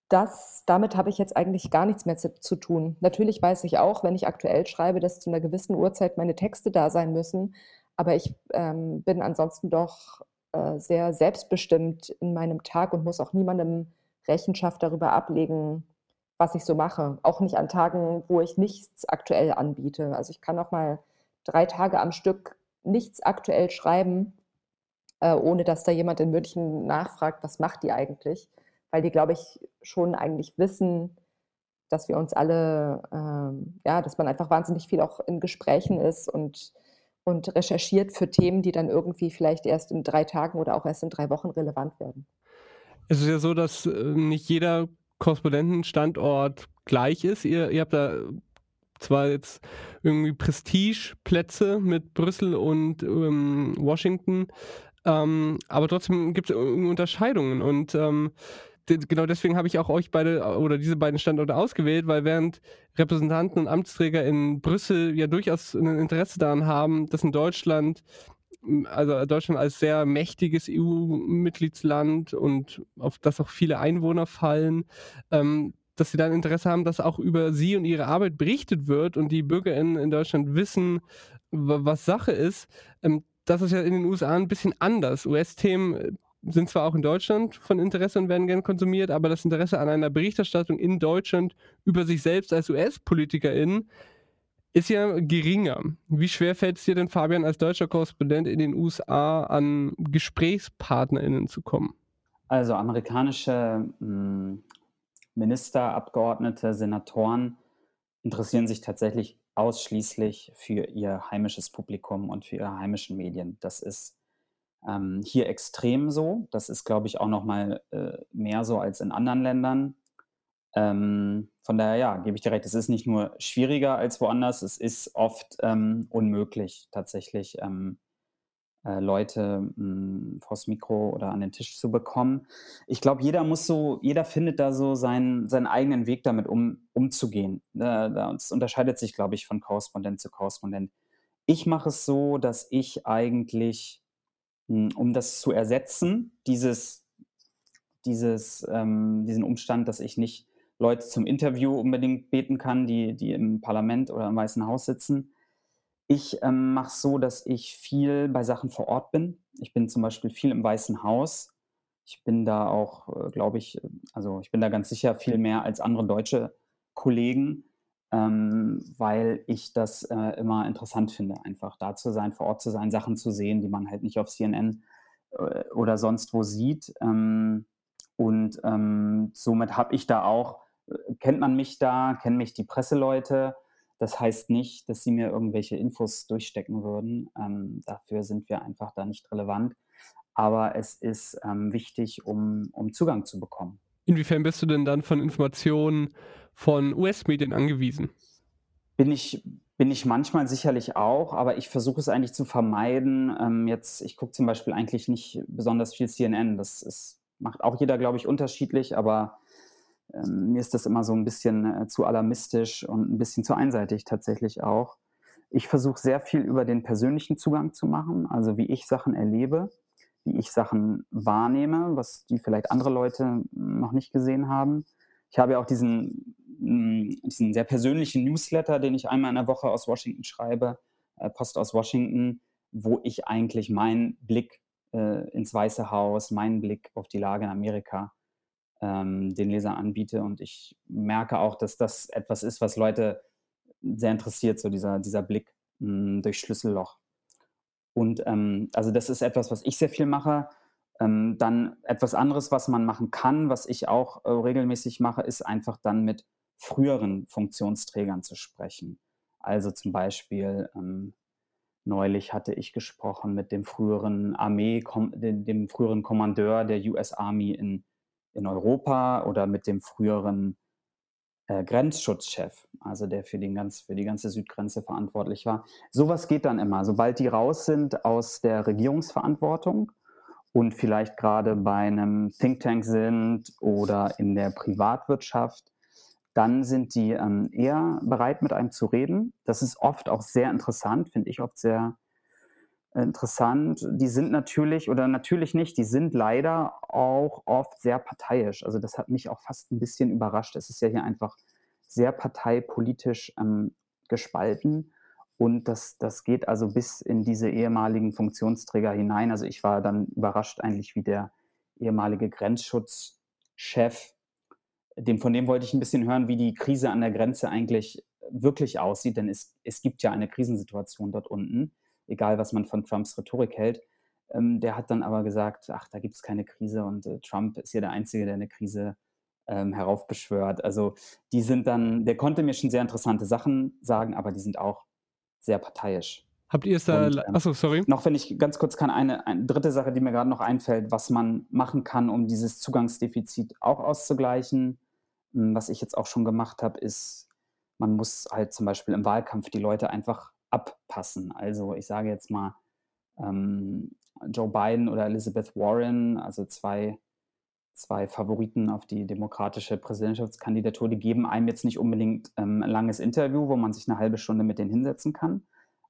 das, damit habe ich jetzt eigentlich gar nichts mehr zu, zu, tun. Natürlich weiß ich auch, wenn ich aktuell schreibe, dass zu einer gewissen Uhrzeit meine Texte da sein müssen. Aber ich ähm, bin ansonsten doch äh, sehr selbstbestimmt in meinem Tag und muss auch niemandem Rechenschaft darüber ablegen, was ich so mache. Auch nicht an Tagen, wo ich nichts aktuell anbiete. Also ich kann auch mal drei Tage am Stück nichts aktuell schreiben, äh, ohne dass da jemand in München nachfragt, was macht die eigentlich? Weil die, glaube ich, schon eigentlich wissen, dass wir uns alle, ähm, ja, dass man einfach wahnsinnig viel auch in Gesprächen ist und und recherchiert für Themen, die dann irgendwie vielleicht erst in drei Tagen oder auch erst in drei Wochen relevant werden. Es ist ja so, dass äh, nicht jeder Korrespondentenstandort gleich ist. Ihr, ihr habt da zwar jetzt irgendwie Prestigeplätze mit Brüssel und ähm, Washington, ähm, aber trotzdem gibt es Unterscheidungen und ähm, genau deswegen habe ich auch euch beide oder diese beiden Standorte ausgewählt, weil während Repräsentanten und Amtsträger in Brüssel ja durchaus ein Interesse daran haben, dass in Deutschland, also Deutschland als sehr mächtiges EU-Mitgliedsland und auf das auch viele Einwohner fallen, ähm, dass sie dann Interesse haben, dass auch über sie und ihre Arbeit berichtet wird und die BürgerInnen in Deutschland wissen, was Sache ist. Ähm, das ist ja in den USA ein bisschen anders. US-Themen sind zwar auch in Deutschland von Interesse und werden gern konsumiert, aber das Interesse an einer Berichterstattung in Deutschland über sich selbst als US-Politikerin ist ja geringer. Wie schwer fällt es dir denn, Fabian, als deutscher Korrespondent in den USA an GesprächspartnerInnen zu kommen? Also amerikanische hm, Minister, Abgeordnete, Senatoren interessieren sich tatsächlich ausschließlich für ihr heimisches Publikum und für ihre heimischen Medien. Das ist ähm, hier extrem so. Das ist, glaube ich, auch noch mal äh, mehr so als in anderen Ländern. Ähm, von daher, ja, gebe ich dir recht, es ist nicht nur schwieriger als woanders, es ist oft ähm, unmöglich, tatsächlich ähm, äh, Leute mh, hm, vors Mikro oder an den Tisch zu bekommen. Ich glaube, jeder muss so, jeder findet da so seinen, seinen eigenen Weg damit um, umzugehen. Äh, das unterscheidet sich, glaube ich, von Korrespondent zu Korrespondent. Ich mache es so, dass ich eigentlich um das zu ersetzen, dieses, dieses, ähm, diesen Umstand, dass ich nicht Leute zum Interview unbedingt beten kann, die, die im Parlament oder im Weißen Haus sitzen. Ich ähm, mache es so, dass ich viel bei Sachen vor Ort bin. Ich bin zum Beispiel viel im Weißen Haus. Ich bin da auch, äh, glaube ich, also ich bin da ganz sicher viel mehr als andere deutsche Kollegen ähm, weil ich das äh, immer interessant finde, einfach da zu sein, vor Ort zu sein, Sachen zu sehen, die man halt nicht auf CNN äh, oder sonst wo sieht. Ähm, und ähm, somit habe ich da auch, äh, kennt man mich da, kennen mich die Presseleute. Das heißt nicht, dass sie mir irgendwelche Infos durchstecken würden. Ähm, dafür sind wir einfach da nicht relevant. Aber es ist ähm, wichtig, um, um Zugang zu bekommen. Inwiefern bist du denn dann von Informationen von US-Medien angewiesen? bin ich, bin ich manchmal sicherlich auch, aber ich versuche es eigentlich zu vermeiden. Ähm, jetzt, ich gucke zum Beispiel eigentlich nicht besonders viel CNN. Das ist, macht auch jeder, glaube ich, unterschiedlich, aber ähm, mir ist das immer so ein bisschen äh, zu alarmistisch und ein bisschen zu einseitig tatsächlich auch. Ich versuche sehr viel über den persönlichen Zugang zu machen, also wie ich Sachen erlebe, wie ich Sachen wahrnehme, was die vielleicht andere Leute noch nicht gesehen haben. Ich habe ja auch diesen, mm, diesen sehr persönlichen Newsletter, den ich einmal in der Woche aus Washington schreibe, äh, Post aus Washington, wo ich eigentlich meinen Blick äh, ins Weiße Haus, meinen Blick auf die Lage in Amerika ähm, den Lesern anbiete. Und ich merke auch, dass das etwas ist, was Leute sehr interessiert, so dieser, dieser Blick mh, hm, durch Schlüsselloch. Und ähm, also das ist etwas, was ich sehr viel mache. Ähm, dann etwas anderes, was man machen kann, was ich auch äh, regelmäßig mache, ist einfach dann mit früheren Funktionsträgern zu sprechen. Also zum Beispiel ähm, neulich hatte ich gesprochen mit dem früheren Armee, dem, dem, früheren Kommandeur der US Army in, in Europa oder mit dem früheren äh, Grenzschutzchef, also der für, den ganz, für die ganze Südgrenze verantwortlich war. Sowas geht dann immer. Sobald die raus sind aus der Regierungsverantwortung und vielleicht gerade bei einem Think Tank sind oder in der Privatwirtschaft, dann sind die ähm, eher bereit, mit einem zu reden. Das ist oft auch sehr interessant, finde ich oft sehr interessant. Die sind natürlich oder natürlich nicht, die sind leider auch oft sehr parteiisch. Also das hat mich auch fast ein bisschen überrascht. Es ist ja hier einfach sehr parteipolitisch ähm, gespalten. Und das, das geht also bis in diese ehemaligen Funktionsträger hinein. Also ich war dann überrascht eigentlich, wie der ehemalige Grenzschutzchef, dem, von dem wollte ich ein bisschen hören, wie die Krise an der Grenze eigentlich wirklich aussieht. Denn es, es gibt ja eine Krisensituation dort unten egal was man von Trumps Rhetorik hält. Ähm, der hat dann aber gesagt, ach, da gibt es keine Krise und äh, Trump ist ja der Einzige, der eine Krise ähm, heraufbeschwört. Also die sind dann, der konnte mir schon sehr interessante Sachen sagen, aber die sind auch sehr parteiisch. Habt ihr es da, ähm, achso, sorry. Noch, wenn ich ganz kurz kann, eine, eine dritte Sache, die mir gerade noch einfällt, was man machen kann, um dieses Zugangsdefizit auch auszugleichen, hm, was ich jetzt auch schon gemacht habe, ist, man muss halt zum Beispiel im Wahlkampf die Leute einfach abpassen. Also ich sage jetzt mal, ähm, Joe Biden oder Elizabeth Warren, also zwei, zwei Favoriten auf die demokratische Präsidentschaftskandidatur, die geben einem jetzt nicht unbedingt ähm, ein langes Interview, wo man sich eine halbe Stunde mit denen hinsetzen kann.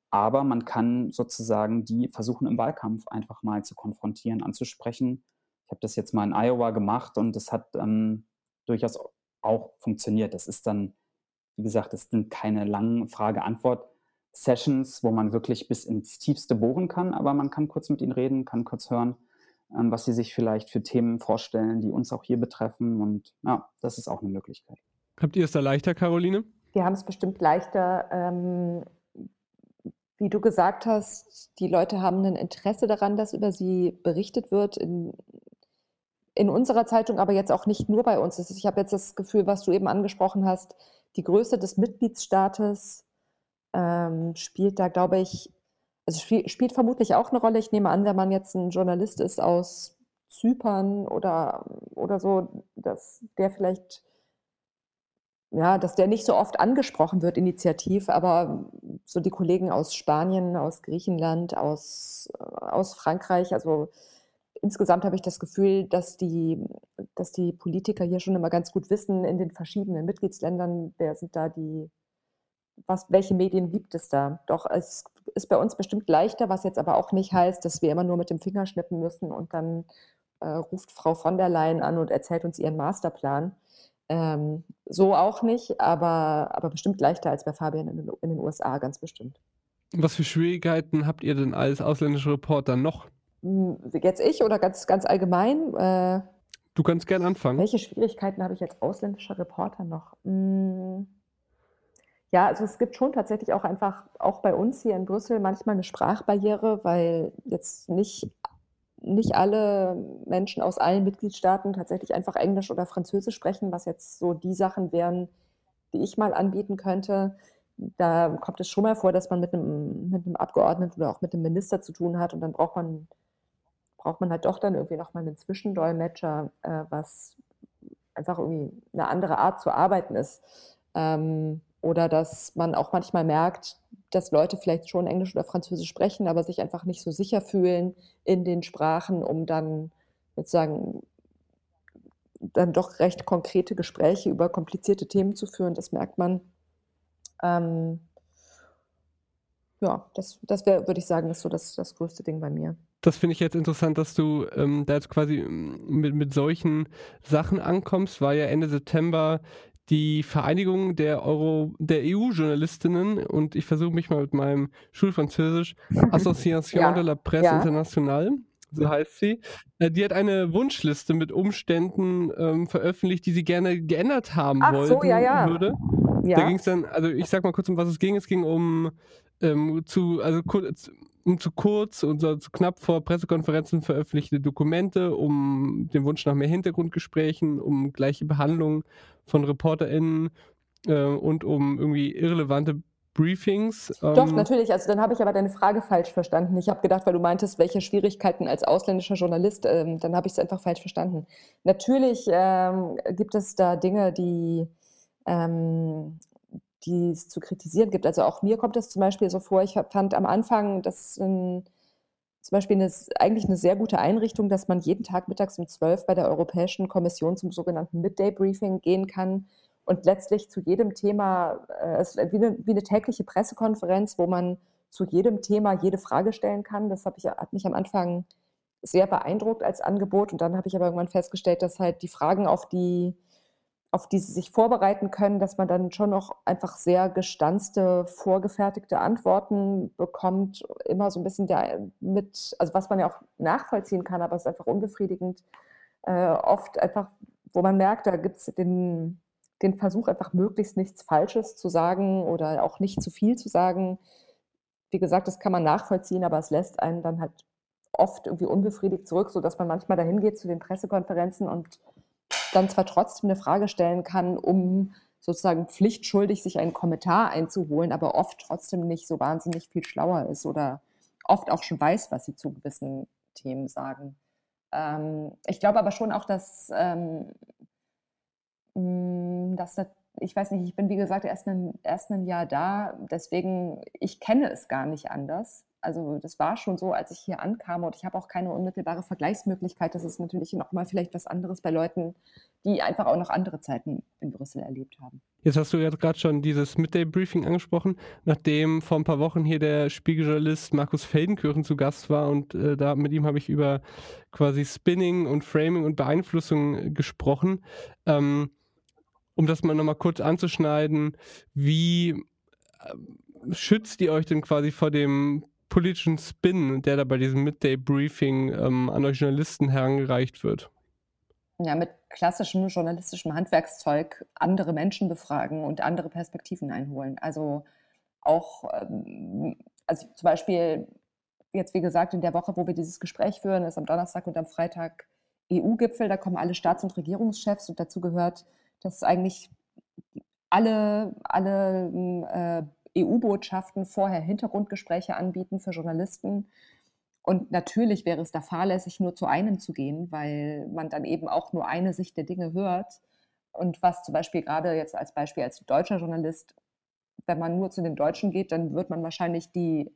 Aber man kann sozusagen die versuchen im Wahlkampf einfach mal zu konfrontieren, anzusprechen. Ich habe das jetzt mal in Iowa gemacht und das hat ähm, durchaus auch funktioniert. Das ist dann, wie gesagt, das sind keine langen Frage-Antwort. Sessions, wo man wirklich bis ins Tiefste bohren kann, aber man kann kurz mit ihnen reden, kann kurz hören, ähm, was sie sich vielleicht für Themen vorstellen, die uns auch hier betreffen. Und ja, das ist auch eine Möglichkeit. Habt ihr es da leichter, Caroline? Wir haben es bestimmt leichter. Ähm, wie du gesagt hast, die Leute haben ein Interesse daran, dass über sie berichtet wird. In, in unserer Zeitung, aber jetzt auch nicht nur bei uns. Ich habe jetzt das Gefühl, was du eben angesprochen hast, die Größe des Mitgliedsstaates ähm, spielt da, glaube ich, also spiel, spielt vermutlich auch eine Rolle. Ich nehme an, wenn man jetzt ein Journalist ist aus Zypern oder, oder so, dass der vielleicht, ja, dass der nicht so oft angesprochen wird, initiativ, aber so die Kollegen aus Spanien, aus Griechenland, aus, aus Frankreich, also insgesamt habe ich das Gefühl, dass die, dass die Politiker hier schon immer ganz gut wissen, in den verschiedenen Mitgliedsländern, wer sind da die, was, welche Medien gibt es da? Doch es ist bei uns bestimmt leichter, was jetzt aber auch nicht heißt, dass wir immer nur mit dem Finger schnippen müssen und dann äh, ruft Frau von der Leyen an und erzählt uns ihren Masterplan. Ähm, so auch nicht, aber, aber bestimmt leichter als bei Fabian in den, in den USA, ganz bestimmt. Was für Schwierigkeiten habt ihr denn als ausländischer Reporter noch? Hm, jetzt ich oder ganz, ganz allgemein? Äh, du kannst gern anfangen. Welche Schwierigkeiten habe ich als ausländischer Reporter noch? Hm, ja, also es gibt schon tatsächlich auch einfach, auch bei uns hier in Brüssel, manchmal eine Sprachbarriere, weil jetzt nicht, nicht alle Menschen aus allen Mitgliedstaaten tatsächlich einfach Englisch oder Französisch sprechen, was jetzt so die Sachen wären, die ich mal anbieten könnte. Da kommt es schon mal vor, dass man mit einem, mit einem Abgeordneten oder auch mit einem Minister zu tun hat und dann braucht man, braucht man halt doch dann irgendwie nochmal einen Zwischendolmetscher, äh, was einfach irgendwie eine andere Art zu arbeiten ist. Ähm, oder dass man auch manchmal merkt, dass Leute vielleicht schon Englisch oder Französisch sprechen, aber sich einfach nicht so sicher fühlen in den Sprachen, um dann sozusagen dann doch recht konkrete Gespräche über komplizierte Themen zu führen. Das merkt man. Ähm, ja, das, das wäre, würde ich sagen, ist so das, das größte Ding bei mir. Das finde ich jetzt interessant, dass du ähm, da jetzt quasi ähm, mit, mit solchen Sachen ankommst, war ja Ende September die Vereinigung der Euro, der EU-Journalistinnen und ich versuche mich mal mit meinem Schulfranzösisch *laughs* Association ja, de la Presse ja. Internationale, so heißt sie. Äh, die hat eine Wunschliste mit Umständen ähm, veröffentlicht, die sie gerne geändert haben Ach wollten. So, ja, ja. Würde. Ja. Da ging es dann, also ich sag mal kurz, um was es ging. Es ging um ähm, zu, also um zu kurz und so, zu knapp vor Pressekonferenzen veröffentlichte Dokumente, um den Wunsch nach mehr Hintergrundgesprächen, um gleiche Behandlung von ReporterInnen äh, und um irgendwie irrelevante Briefings. Ähm Doch, natürlich. Also dann habe ich aber deine Frage falsch verstanden. Ich habe gedacht, weil du meintest, welche Schwierigkeiten als ausländischer Journalist, ähm, dann habe ich es einfach falsch verstanden. Natürlich ähm, gibt es da Dinge, die ähm, die es zu kritisieren gibt. Also auch mir kommt es zum Beispiel so vor, ich fand am Anfang, dass ein, zum Beispiel eine, eigentlich eine sehr gute Einrichtung, dass man jeden Tag mittags um 12 bei der Europäischen Kommission zum sogenannten Midday Briefing gehen kann und letztlich zu jedem Thema, äh, wie eine, wie eine tägliche Pressekonferenz, wo man zu jedem Thema jede Frage stellen kann. Das ich, hat mich am Anfang sehr beeindruckt als Angebot und dann habe ich aber irgendwann festgestellt, dass halt die Fragen, auf die auf die sie sich vorbereiten können, dass man dann schon noch einfach sehr gestanzte, vorgefertigte Antworten bekommt, immer so ein bisschen der mit, also was man ja auch nachvollziehen kann, aber es ist einfach unbefriedigend. Äh, oft einfach, wo man merkt, da gibt es den, den Versuch, einfach möglichst nichts Falsches zu sagen oder auch nicht zu viel zu sagen. Wie gesagt, das kann man nachvollziehen, aber es lässt einen dann halt oft irgendwie unbefriedigt zurück, sodass man manchmal dahin geht zu den Pressekonferenzen und dann zwar trotzdem eine Frage stellen kann, um sozusagen pflichtschuldig sich einen Kommentar einzuholen, aber oft trotzdem nicht so wahnsinnig viel schlauer ist oder oft auch schon weiß, was sie zu gewissen Themen sagen. Ähm, ich glaube aber schon auch, dass, ähm, mm, dass das, ich weiß nicht, ich bin wie gesagt erst ein, erst ein Jahr da, deswegen, ich kenne es gar nicht anders also das war schon so, als ich hier ankam und ich habe auch keine unmittelbare Vergleichsmöglichkeit. Das ist natürlich nochmal vielleicht was anderes bei Leuten, die einfach auch noch andere Zeiten in Brüssel erlebt haben. Jetzt hast du ja gerade schon dieses Midday-Briefing angesprochen, nachdem vor ein paar Wochen hier der Spiegeljournalist Markus Feldenkirchen zu Gast war und äh, da mit ihm habe ich über quasi Spinning und Framing und Beeinflussung gesprochen. Ähm, um das mal nochmal kurz anzuschneiden, wie äh, schützt ihr euch denn quasi vor dem politischen Spin, der da bei diesem Midday-Briefing ähm, an euch Journalisten herangereicht wird? Ja, mit klassischem journalistischem Handwerkszeug andere Menschen befragen und andere Perspektiven einholen. Also auch, ähm, also zum Beispiel jetzt wie gesagt in der Woche, wo wir dieses Gespräch führen, ist am Donnerstag und am Freitag EU-Gipfel, da kommen alle Staats- und Regierungschefs und dazu gehört, dass eigentlich alle, alle äh, EU-Botschaften vorher Hintergrundgespräche anbieten für Journalisten. Und natürlich wäre es da fahrlässig, nur zu einem zu gehen, weil man dann eben auch nur eine Sicht der Dinge hört. Und was zum Beispiel gerade jetzt als Beispiel als deutscher Journalist, wenn man nur zu den Deutschen geht, dann wird man wahrscheinlich die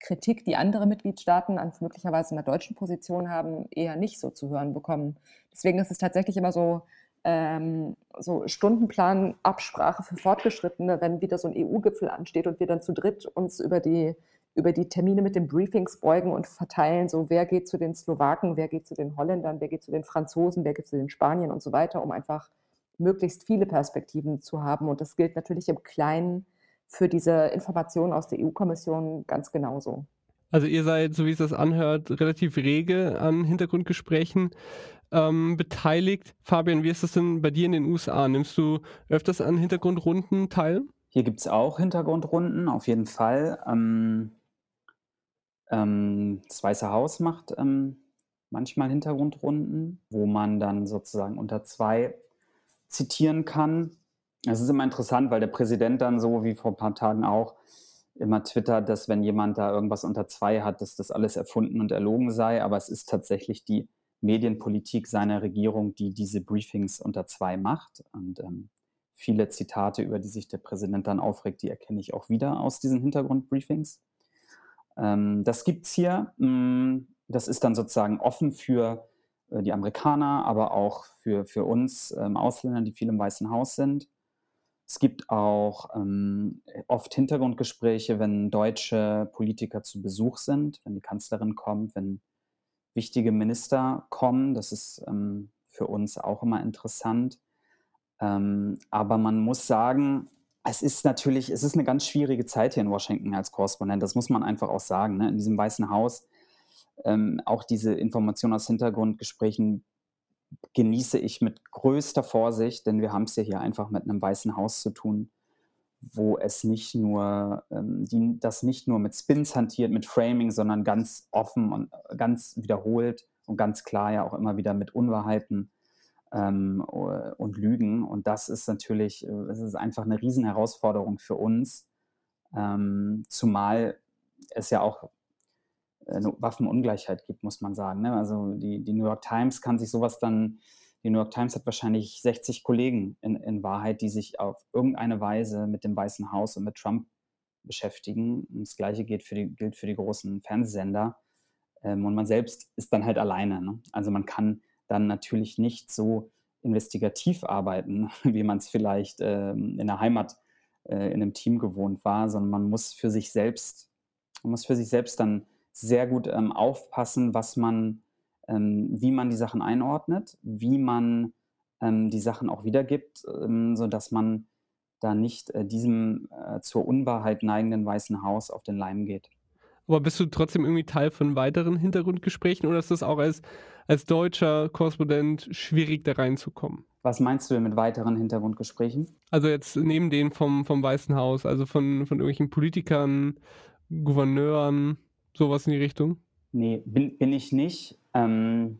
Kritik, die andere Mitgliedstaaten an möglicherweise einer deutschen Position haben, eher nicht so zu hören bekommen. Deswegen ist es tatsächlich immer so, ähm, so Stundenplan, Absprache für Fortgeschrittene, wenn wieder so ein EU-Gipfel ansteht und wir dann zu dritt uns über die, über die Termine mit den Briefings beugen und verteilen, so wer geht zu den Slowaken, wer geht zu den Holländern, wer geht zu den Franzosen, wer geht zu den Spaniern und so weiter, um einfach möglichst viele Perspektiven zu haben. Und das gilt natürlich im Kleinen für diese Informationen aus der EU-Kommission ganz genauso. Also ihr seid, so wie es das anhört, relativ rege an Hintergrundgesprächen ähm, beteiligt. Fabian, wie ist das denn bei dir in den USA? Nimmst du öfters an Hintergrundrunden teil? Hier gibt es auch Hintergrundrunden, auf jeden Fall. Ähm, ähm, das Weiße Haus macht ähm, manchmal Hintergrundrunden, wo man dann sozusagen unter zwei zitieren kann. Es ist immer interessant, weil der Präsident dann so wie vor ein paar Tagen auch immer twittert, dass wenn jemand da irgendwas unter zwei hat, dass das alles erfunden und erlogen sei. Aber es ist tatsächlich die Medienpolitik seiner Regierung, die diese Briefings unter zwei macht. Und ähm, viele Zitate, über die sich der Präsident dann aufregt, die erkenne ich auch wieder aus diesen Hintergrundbriefings. Ähm, das gibt es hier. Mm, das ist dann sozusagen offen für äh, die Amerikaner, aber auch für, für uns ähm, Ausländer, die viel im Weißen Haus sind. Es gibt auch ähm, oft Hintergrundgespräche, wenn deutsche Politiker zu Besuch sind, wenn die Kanzlerin kommt, wenn wichtige Minister kommen. Das ist ähm, für uns auch immer interessant. Ähm, aber man muss sagen, es ist natürlich, es ist eine ganz schwierige Zeit hier in Washington als Korrespondent. Das muss man einfach auch sagen. Ne? In diesem Weißen Haus, ähm, auch diese Informationen aus Hintergrundgesprächen genieße ich mit größter Vorsicht, denn wir haben es ja hier einfach mit einem Weißen Haus zu tun, wo es nicht nur, ähm, die, das nicht nur mit Spins hantiert, mit Framing, sondern ganz offen und ganz wiederholt und ganz klar ja auch immer wieder mit Unwahrheiten ähm, und Lügen. Und das ist natürlich, äh, es ist einfach eine Riesenherausforderung für uns, ähm, zumal es ja auch eine Waffenungleichheit gibt, muss man sagen. Ne? Also die, die New York Times kann sich sowas dann, die New York Times hat wahrscheinlich 60 Kollegen in, in Wahrheit, die sich auf irgendeine Weise mit dem Weißen Haus und mit Trump beschäftigen. Und das Gleiche gilt für die, gilt für die großen Fernsehsender. Ähm, und man selbst ist dann halt alleine. Ne? Also man kann dann natürlich nicht so investigativ arbeiten, *laughs* wie man es vielleicht ähm, in der Heimat äh, in einem Team gewohnt war, sondern man muss für sich selbst, man muss für sich selbst dann sehr gut ähm, aufpassen, was man, ähm, wie man die Sachen einordnet, wie man ähm, die Sachen auch wiedergibt, ähm, sodass man da nicht äh, diesem äh, zur Unwahrheit neigenden Weißen Haus auf den Leim geht. Aber bist du trotzdem irgendwie Teil von weiteren Hintergrundgesprächen oder ist das auch als, als deutscher Korrespondent schwierig, da reinzukommen? Was meinst du denn mit weiteren Hintergrundgesprächen? Also jetzt neben denen vom, vom Weißen Haus, also von, von irgendwelchen Politikern, Gouverneuren, sowas in die Richtung? Nee, bin, bin ich nicht. Ähm,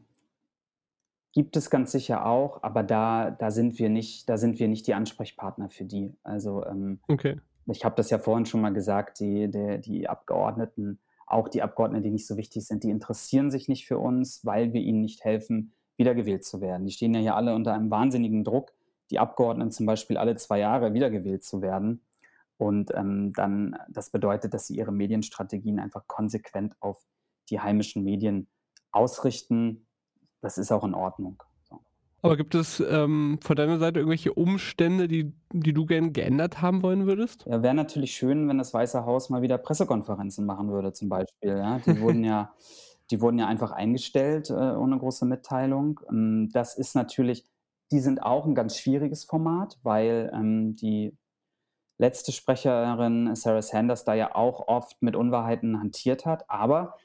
gibt es ganz sicher auch, aber da, da sind wir nicht, da sind wir nicht die Ansprechpartner für die. Also ähm, okay ich habe das ja vorhin schon mal gesagt, die, die, die Abgeordneten, auch die Abgeordneten, die nicht so wichtig sind, die interessieren sich nicht für uns, weil wir ihnen nicht helfen, wiedergewählt zu werden. Die stehen ja hier alle unter einem wahnsinnigen Druck, die Abgeordneten zum Beispiel alle zwei Jahre wiedergewählt zu werden. Und ähm, dann, das bedeutet, dass sie ihre Medienstrategien einfach konsequent auf die heimischen Medien ausrichten. Das ist auch in Ordnung. Aber gibt es ähm, von deiner Seite irgendwelche Umstände, die, die du gern geändert haben wollen würdest? Ja, wäre natürlich schön, wenn das Weiße Haus mal wieder Pressekonferenzen machen würde, zum Beispiel. Ja? Die, *laughs* wurden ja, die wurden ja einfach eingestellt äh, ohne große Mitteilung. Ähm, das ist natürlich, die sind auch ein ganz schwieriges Format, weil ähm, die letzte Sprecherin Sarah Sanders da ja auch oft mit Unwahrheiten hantiert hat. Aber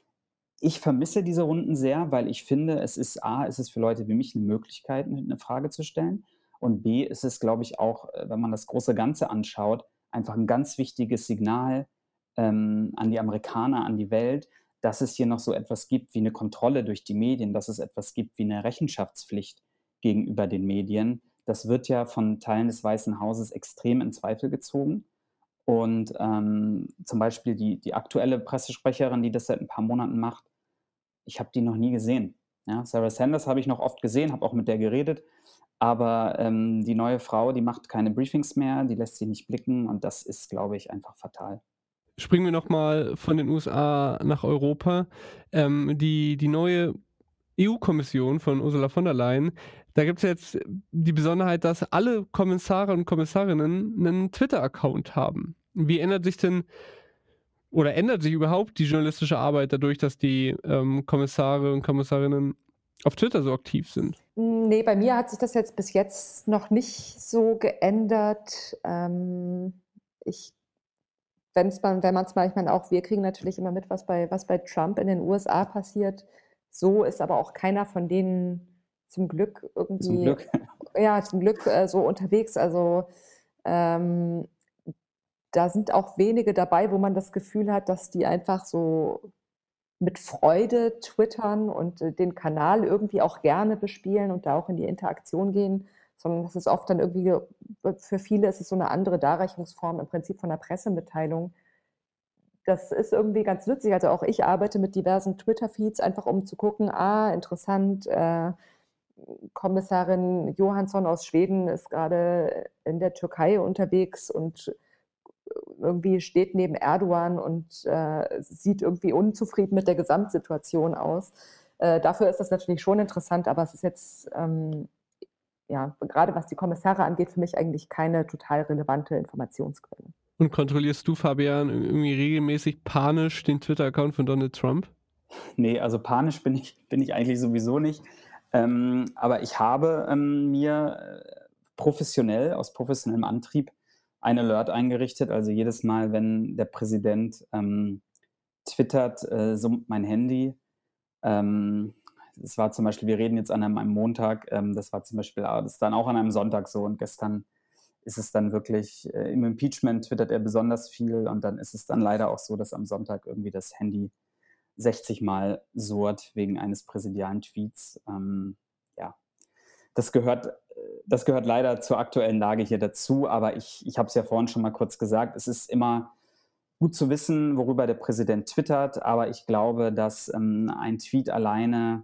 ich vermisse diese Runden sehr, weil ich finde, es ist A, ist es für Leute wie mich eine Möglichkeit, eine Frage zu stellen. Und B, ist es, glaube ich, auch, äh, wenn man das große Ganze anschaut, einfach ein ganz wichtiges Signal ähm, an die Amerikaner, an die Welt, dass es hier noch so etwas gibt wie eine Kontrolle durch die Medien, dass es etwas gibt wie eine Rechenschaftspflicht gegenüber den Medien. Das wird ja von Teilen des Weißen Hauses extrem in Zweifel gezogen. Und ähm, zum Beispiel die, die aktuelle Pressesprecherin, die das seit ein paar Monaten macht, ich habe die noch nie gesehen. Ja, Sarah Sanders habe ich noch oft gesehen, habe auch mit der geredet, aber ähm, die neue Frau, die macht keine Briefings mehr, die lässt sie nicht blicken und das ist, glaube ich, einfach fatal. Springen wir nochmal von den USA nach Europa. Ähm, die, die neue EU-Kommission von Ursula von der Leyen, da gibt es jetzt die Besonderheit, dass alle Kommissare und Kommissarinnen einen Twitter-Account haben. Wie ändert sich denn oder ändert sich überhaupt die journalistische Arbeit dadurch, dass die ähm, Kommissare und Kommissarinnen auf Twitter so aktiv sind? Nee, bei mir hat sich das jetzt bis jetzt noch nicht so geändert. Ähm, ich, wenn's man, wenn man es mal, ich meine, auch wir kriegen natürlich immer mit, was bei, was bei Trump in den USA passiert. So ist aber auch keiner von denen zum Glück irgendwie, zum Glück. *laughs* ja, zum Glück äh, so unterwegs. Also ähm, da sind auch wenige dabei, wo man das Gefühl hat, dass die einfach so mit Freude twittern und äh, den Kanal irgendwie auch gerne bespielen und da auch in die Interaktion gehen, sondern das ist oft dann irgendwie, äh, für viele ist es so eine andere Darreichungsform im Prinzip von der Pressemitteilung. Das ist irgendwie ganz nützlich. Also auch ich arbeite mit diversen Twitter-Feeds, einfach um zu gucken, ah, interessant, äh, Kommissarin Johansson aus Schweden ist gerade in der Türkei unterwegs und irgendwie steht neben Erdogan und äh, sieht irgendwie unzufrieden mit der Gesamtsituation aus. Äh, dafür ist das natürlich schon interessant, aber es ist jetzt, ähm, ja, gerade was die Kommissare angeht, für mich eigentlich keine total relevante Informationsquelle. Und kontrollierst du, Fabian, irgendwie regelmäßig panisch den Twitter-Account von Donald Trump? Nee, also panisch bin ich, bin ich eigentlich sowieso nicht. Ähm, aber ich habe ähm, mir äh, professionell, aus professionellem Antrieb, ein Alert eingerichtet. Also jedes Mal, wenn der Präsident ähm, twittert, äh, summt mein Handy. Ähm, das war zum Beispiel, wir reden jetzt an einem, Montag, ähm, das war zum Beispiel, ah, das ist dann auch an einem Sonntag so und gestern ist es dann wirklich, äh, im Impeachment twittert er besonders viel und dann ist es dann leider auch so, dass am Sonntag irgendwie das Handy 60 Mal surrt wegen eines präsidialen Tweets. Ähm, ja, das gehört, das gehört leider zur aktuellen Lage hier dazu, aber ich, ich habe es ja vorhin schon mal kurz gesagt, es ist immer gut zu wissen, worüber der Präsident twittert, aber ich glaube, dass ähm, ein Tweet alleine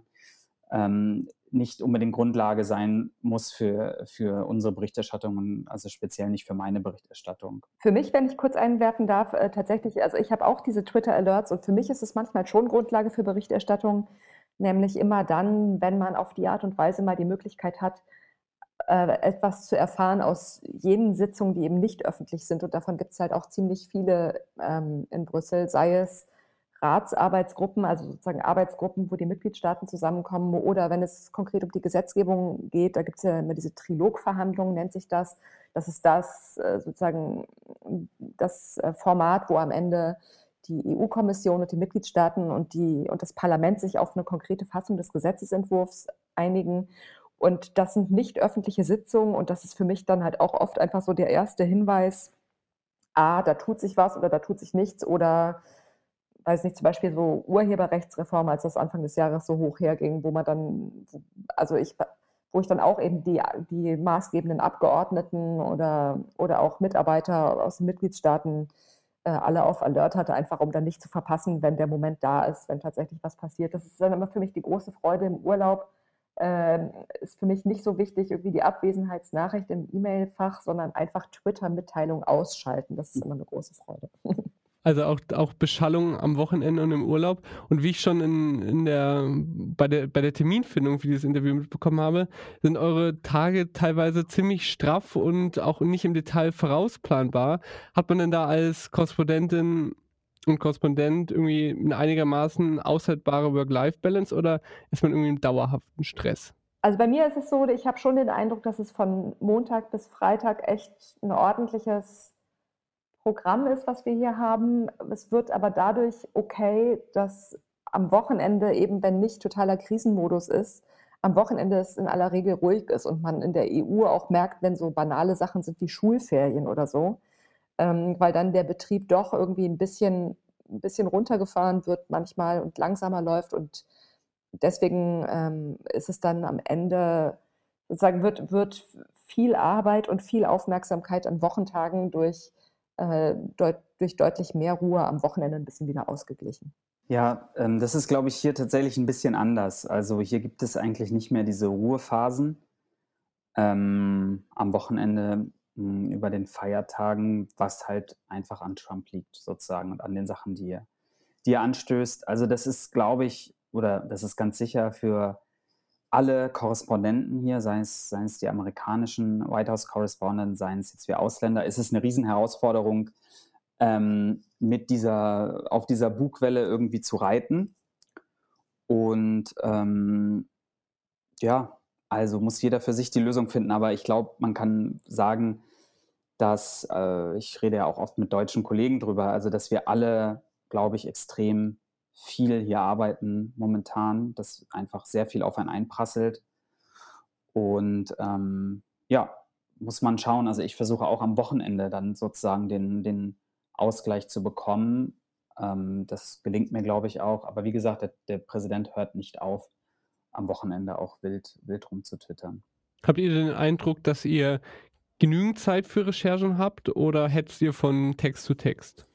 ähm, nicht unbedingt Grundlage sein muss für, für unsere Berichterstattung, also speziell nicht für meine Berichterstattung. Für mich, wenn ich kurz einwerfen darf, äh, tatsächlich, also ich habe auch diese Twitter-Alerts und für mich ist es manchmal schon Grundlage für Berichterstattung, nämlich immer dann, wenn man auf die Art und Weise mal die Möglichkeit hat, äh, etwas zu erfahren aus jenen Sitzungen, die eben nicht öffentlich sind. Und davon gibt es halt auch ziemlich viele ähm, in Brüssel, sei es Ratsarbeitsgruppen, also sozusagen Arbeitsgruppen, wo die Mitgliedstaaten zusammenkommen, oder wenn es konkret um die Gesetzgebung geht, da gibt es ja immer diese Trilogverhandlungen, nennt sich das. Das ist das äh, sozusagen das äh, Format, wo am Ende die EU-Kommission und die Mitgliedstaaten und, die, und das Parlament sich auf eine konkrete Fassung des Gesetzesentwurfs einigen. Und das sind nicht öffentliche Sitzungen und das ist für mich dann halt auch oft einfach so der erste Hinweis, ah, da tut sich was oder da tut sich nichts oder weiß nicht, zum Beispiel so Urheberrechtsreform, als das Anfang des Jahres so hoch herging, wo man dann, also ich, wo ich dann auch eben die, die maßgebenden Abgeordneten oder, oder auch Mitarbeiter aus den Mitgliedstaaten äh, alle auf Alert hatte, einfach um dann nicht zu verpassen, wenn der Moment da ist, wenn tatsächlich was passiert. Das ist dann immer für mich die große Freude im Urlaub. Äh, ist für mich nicht so wichtig, irgendwie die Abwesenheitsnachricht im E-Mail-Fach, sondern einfach Twitter-Mitteilung ausschalten. Das ist immer eine große Freude. *laughs* Also auch, auch Beschallung am Wochenende und im Urlaub. Und wie ich schon in, in der, bei, der, bei der Terminfindung für dieses Interview mitbekommen habe, sind eure Tage teilweise ziemlich straff und auch nicht im Detail vorausplanbar. Hat man denn da als Korrespondentin und Korrespondent irgendwie eine einigermaßen aushaltbare Work-Life-Balance oder ist man irgendwie im dauerhaften Stress? Also bei mir ist es so, ich habe schon den Eindruck, dass es von Montag bis Freitag echt ein ordentliches Programm ist, was wir hier haben. Es wird aber dadurch okay, dass am Wochenende eben, wenn nicht totaler Krisenmodus ist, am Wochenende es in aller Regel ruhig ist und man in der EU auch merkt, wenn so banale Sachen sind wie Schulferien oder so, ähm, weil dann der Betrieb doch irgendwie ein bisschen, ein bisschen runtergefahren wird manchmal und langsamer läuft und deswegen ähm, ist es dann am Ende sozusagen wird, wird viel Arbeit und viel Aufmerksamkeit an Wochentagen durch äh, deut durch deutlich mehr Ruhe am Wochenende ein bisschen wieder ausgeglichen. Ja, ähm, das ist, glaube ich, hier tatsächlich ein bisschen anders. Also hier gibt es eigentlich nicht mehr diese Ruhephasen ähm, am Wochenende mh, hm, über den Feiertagen, was halt einfach an Trump liegt sozusagen und an den Sachen, die er, die er anstößt. Also das ist, glaube ich, oder das ist ganz sicher für alle Korrespondenten hier, seien es, seien es die amerikanischen White House Correspondents, seien es jetzt wir Ausländer, ist es eine Riesenherausforderung, ähm, mit dieser, auf dieser Bugwelle irgendwie zu reiten. Und ähm, ja, also muss jeder für sich die Lösung finden. Aber ich glaube, man kann sagen, dass, äh, ich rede ja auch oft mit deutschen Kollegen drüber, also dass wir alle, glaube ich, extrem viel hier arbeiten momentan, dass einfach sehr viel auf einen einprasselt. Und ähm, ja, muss man schauen. Also ich versuche auch am Wochenende dann sozusagen den, den Ausgleich zu bekommen. Ähm, das gelingt mir, glaube ich, auch. Aber wie gesagt, der, der, Präsident hört nicht auf, am Wochenende auch wild, wild rumzutwittern. Habt ihr den Eindruck, dass ihr genügend Zeit für Recherchen habt oder hetzt ihr von Text zu Text?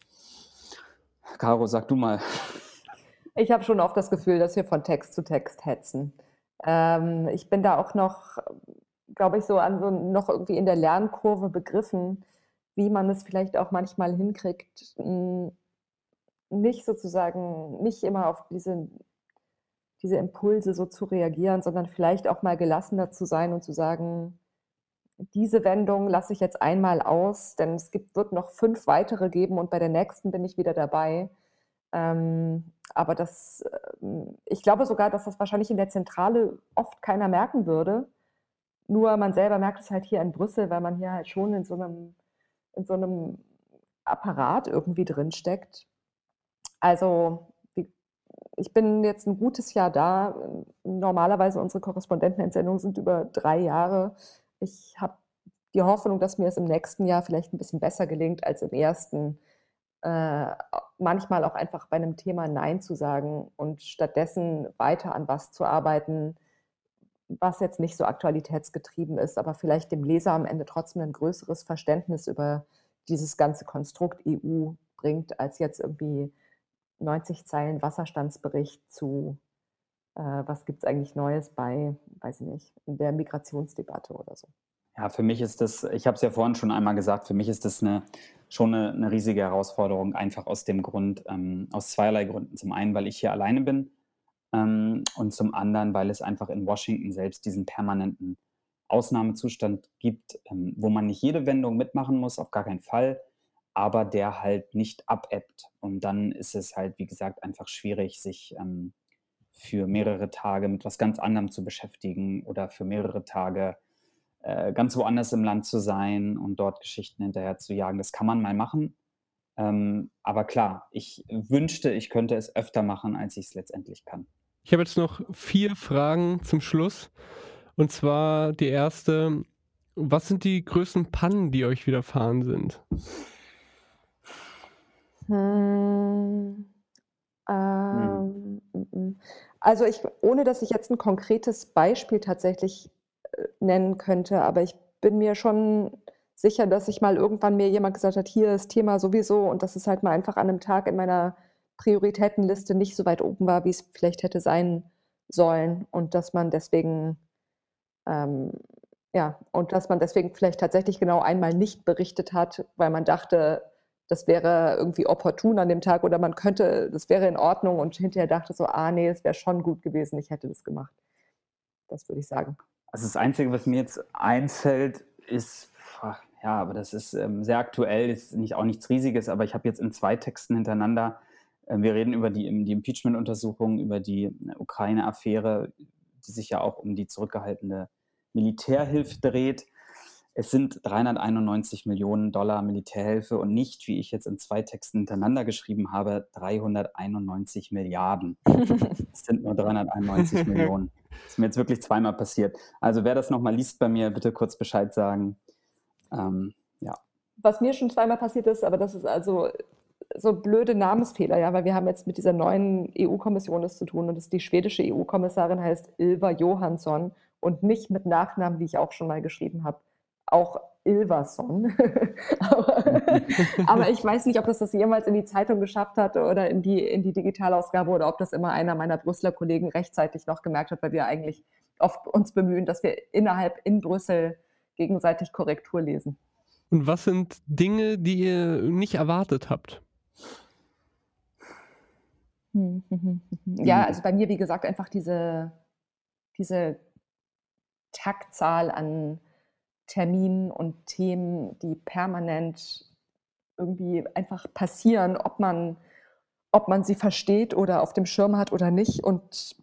Caro, sag du mal. Ich habe schon oft das Gefühl, dass wir von Text zu Text hetzen. Ähm, ich bin da auch noch, glaube ich, so an so noch irgendwie in der Lernkurve begriffen, wie man es vielleicht auch manchmal hinkriegt, nicht sozusagen, nicht immer auf diese, diese Impulse so zu reagieren, sondern vielleicht auch mal gelassener zu sein und zu sagen, diese Wendung lasse ich jetzt einmal aus, denn es gibt, wird noch fünf weitere geben und bei der nächsten bin ich wieder dabei. Ähm, aber das, ähm, ich glaube sogar, dass das wahrscheinlich in der Zentrale oft keiner merken würde. Nur man selber merkt es halt hier in Brüssel, weil man hier halt schon in so einem, in so einem Apparat irgendwie drin steckt. Also ich bin jetzt ein gutes Jahr da. Normalerweise unsere Korrespondentenentsendungen sind über drei Jahre. Ich habe die Hoffnung, dass mir es im nächsten Jahr vielleicht ein bisschen besser gelingt als im ersten. Äh, manchmal auch einfach bei einem Thema Nein zu sagen und stattdessen weiter an was zu arbeiten, was jetzt nicht so aktualitätsgetrieben ist, aber vielleicht dem Leser am Ende trotzdem ein größeres Verständnis über dieses ganze Konstrukt EU bringt, als jetzt irgendwie 90 Zeilen Wasserstandsbericht zu, äh, was gibt es eigentlich Neues bei, weiß ich nicht, in der Migrationsdebatte oder so. Ja, für mich ist das, ich habe es ja vorhin schon einmal gesagt, für mich ist das eine, schon eine, eine riesige Herausforderung, einfach aus dem Grund, ähm, aus zweierlei Gründen. Zum einen, weil ich hier alleine bin ähm, und zum anderen, weil es einfach in Washington selbst diesen permanenten Ausnahmezustand gibt, ähm, wo man nicht jede Wendung mitmachen muss, auf gar keinen Fall, aber der halt nicht abebbt. Und dann ist es halt, wie gesagt, einfach schwierig, sich ähm, für mehrere Tage mit was ganz anderem zu beschäftigen oder für mehrere Tage äh, ganz woanders im Land zu sein und dort Geschichten hinterher zu jagen. Das kann man mal machen. Ähm, aber klar, ich wünschte, ich könnte es öfter machen, als ich es letztendlich kann. Ich habe jetzt noch vier Fragen zum Schluss. Und zwar die erste, was sind die größten Pannen, die euch widerfahren sind? Hm, ähm, hm. Also ich, ohne dass ich jetzt ein konkretes Beispiel tatsächlich nennen könnte, aber ich bin mir schon sicher, dass sich mal irgendwann mir jemand gesagt hat, hier ist Thema sowieso und dass es halt mal einfach an einem Tag in meiner Prioritätenliste nicht so weit oben war, wie es vielleicht hätte sein sollen und dass man deswegen ähm, ja, und dass man deswegen vielleicht tatsächlich genau einmal nicht berichtet hat, weil man dachte, das wäre irgendwie opportun an dem Tag oder man könnte, das wäre in Ordnung und hinterher dachte so, ah nee, es wäre schon gut gewesen, ich hätte das gemacht. Das würde ich sagen. Also das Einzige, was mir jetzt einfällt, ist, ja, aber das ist ähm, sehr aktuell, ist nicht, auch nichts Riesiges, aber ich habe jetzt in zwei Texten hintereinander, äh, wir reden über die, die Impeachment-Untersuchung, über die äh, Ukraine-Affäre, die sich ja auch um die zurückgehaltene Militärhilfe dreht. Es sind 391 Millionen Dollar Militärhilfe und nicht, wie ich jetzt in zwei Texten hintereinander geschrieben habe, 391 Milliarden. *laughs* Es sind nur 391 *laughs* Millionen. Das ist mir jetzt wirklich zweimal passiert. Also wer das nochmal liest bei mir, bitte kurz Bescheid sagen. Ähm, ja. Was mir schon zweimal passiert ist, aber das ist also so blöde Namensfehler, ja, weil wir haben jetzt mit dieser neuen EU-Kommission das zu tun und das, die schwedische EU-Kommissarin heißt Ilva Johansson und nicht mit Nachnamen, wie ich auch schon mal geschrieben habe auch Ilverson. *laughs* aber, aber, ich weiß nicht, ob das das jemals in die Zeitung geschafft hat oder in die, in die Digitalausgabe oder ob das immer einer meiner Brüsseler Kollegen rechtzeitig noch gemerkt hat, weil wir eigentlich oft uns bemühen, dass wir innerhalb in Brüssel gegenseitig Korrektur lesen. Und was sind Dinge, die ihr nicht erwartet habt? Hm, hm, hm, ja, also bei mir, wie gesagt, einfach diese, diese Taktzahl an Terminen und Themen, die permanent irgendwie einfach passieren, ob man, ob man sie versteht oder auf dem Schirm hat oder nicht und,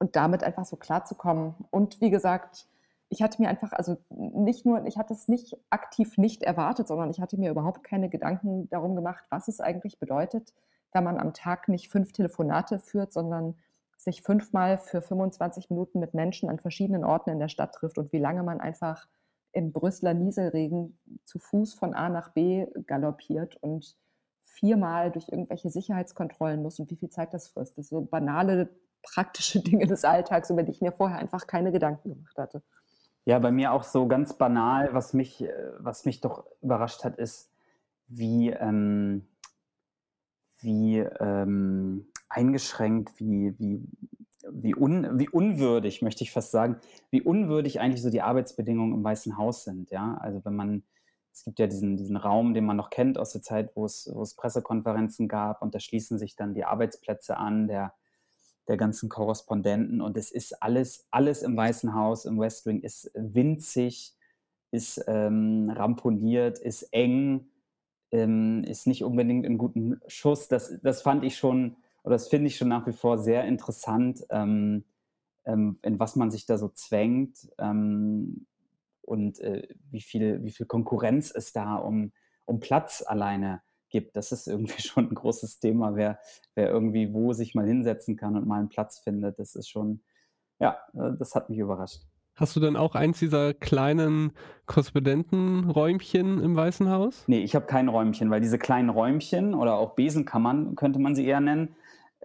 und damit einfach so klarzukommen. Und wie gesagt, ich hatte mir einfach, also nicht nur, ich hatte es nicht aktiv nicht erwartet, sondern ich hatte mir überhaupt keine Gedanken darum gemacht, was es eigentlich bedeutet, wenn man am Tag nicht fünf Telefonate führt, sondern sich fünfmal für 25 Minuten mit Menschen an verschiedenen Orten in der Stadt trifft und wie lange man einfach im Brüsseler Nieselregen zu Fuß von A nach B galoppiert und viermal durch irgendwelche Sicherheitskontrollen muss und wie viel Zeit das frisst. Das sind so banale, praktische *laughs* Dinge des Alltags, über die ich mir vorher einfach keine Gedanken gemacht hatte. Ja, bei mir auch so ganz banal, was mich, äh, was mich doch überrascht hat, ist, wie, ähm, wie ähm, eingeschränkt, wie, wie wie, un, wie unwürdig, möchte ich fast sagen, wie unwürdig eigentlich so die Arbeitsbedingungen im Weißen Haus sind. Ja? Also wenn man, es gibt ja diesen, diesen Raum, den man noch kennt aus der Zeit, wo es, wo es Pressekonferenzen gab und da schließen sich dann die Arbeitsplätze an der, der ganzen Korrespondenten und es ist alles, alles im Weißen Haus, im West Wing ist winzig, ist ähm, ramponiert, ist eng, ähm, ist nicht unbedingt in guten Schuss. Das, das fand ich schon oder das finde ich schon nach wie vor sehr interessant, ähm, ähm, in was man sich da so zwängt ähm, und äh, wie, viel, wie viel Konkurrenz es da um, um Platz alleine gibt. Das ist irgendwie *laughs* schon ein großes Thema, wer, wer irgendwie wo sich mal hinsetzen kann und mal einen Platz findet. Das ist schon, ja, äh, das hat mich überrascht. Hast du dann auch eins dieser kleinen Korrespondentenräumchen im Weißen Haus? Nee, ich habe kein Räumchen, weil diese kleinen Räumchen oder auch Besenkammern könnte man sie eher nennen,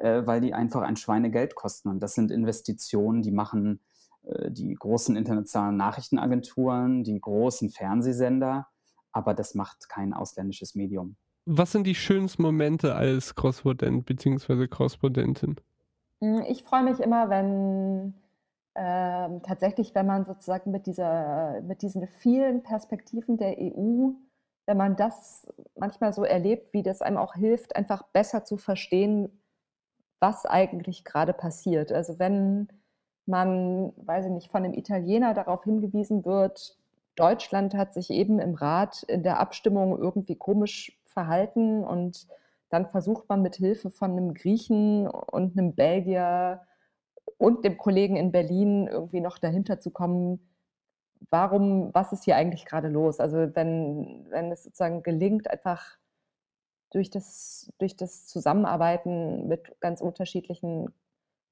äh, weil die einfach ein Schweinegeld kosten. Und das sind Investitionen, die machen äh, die großen internationalen Nachrichtenagenturen, die großen Fernsehsender, aber das macht kein ausländisches Medium. Was sind die schönsten Momente als Korrespondent bzw. Korrespondentin? Hm, ich freue mich immer, wenn ähm, tatsächlich, wenn man sozusagen mit, dieser, mit diesen vielen Perspektiven der EU, wenn man das manchmal so erlebt, wie das einem auch hilft, einfach besser zu verstehen, was eigentlich gerade passiert. Also wenn man, weiß ich nicht, von einem Italiener darauf hingewiesen wird, Deutschland hat sich eben im Rat in der Abstimmung irgendwie komisch verhalten und dann versucht man mit Hilfe von einem Griechen und einem Belgier und dem Kollegen in Berlin irgendwie noch dahinter zu kommen, warum, was ist hier eigentlich gerade los? Also wenn, wenn es sozusagen gelingt, einfach durch das, durch das Zusammenarbeiten mit ganz unterschiedlichen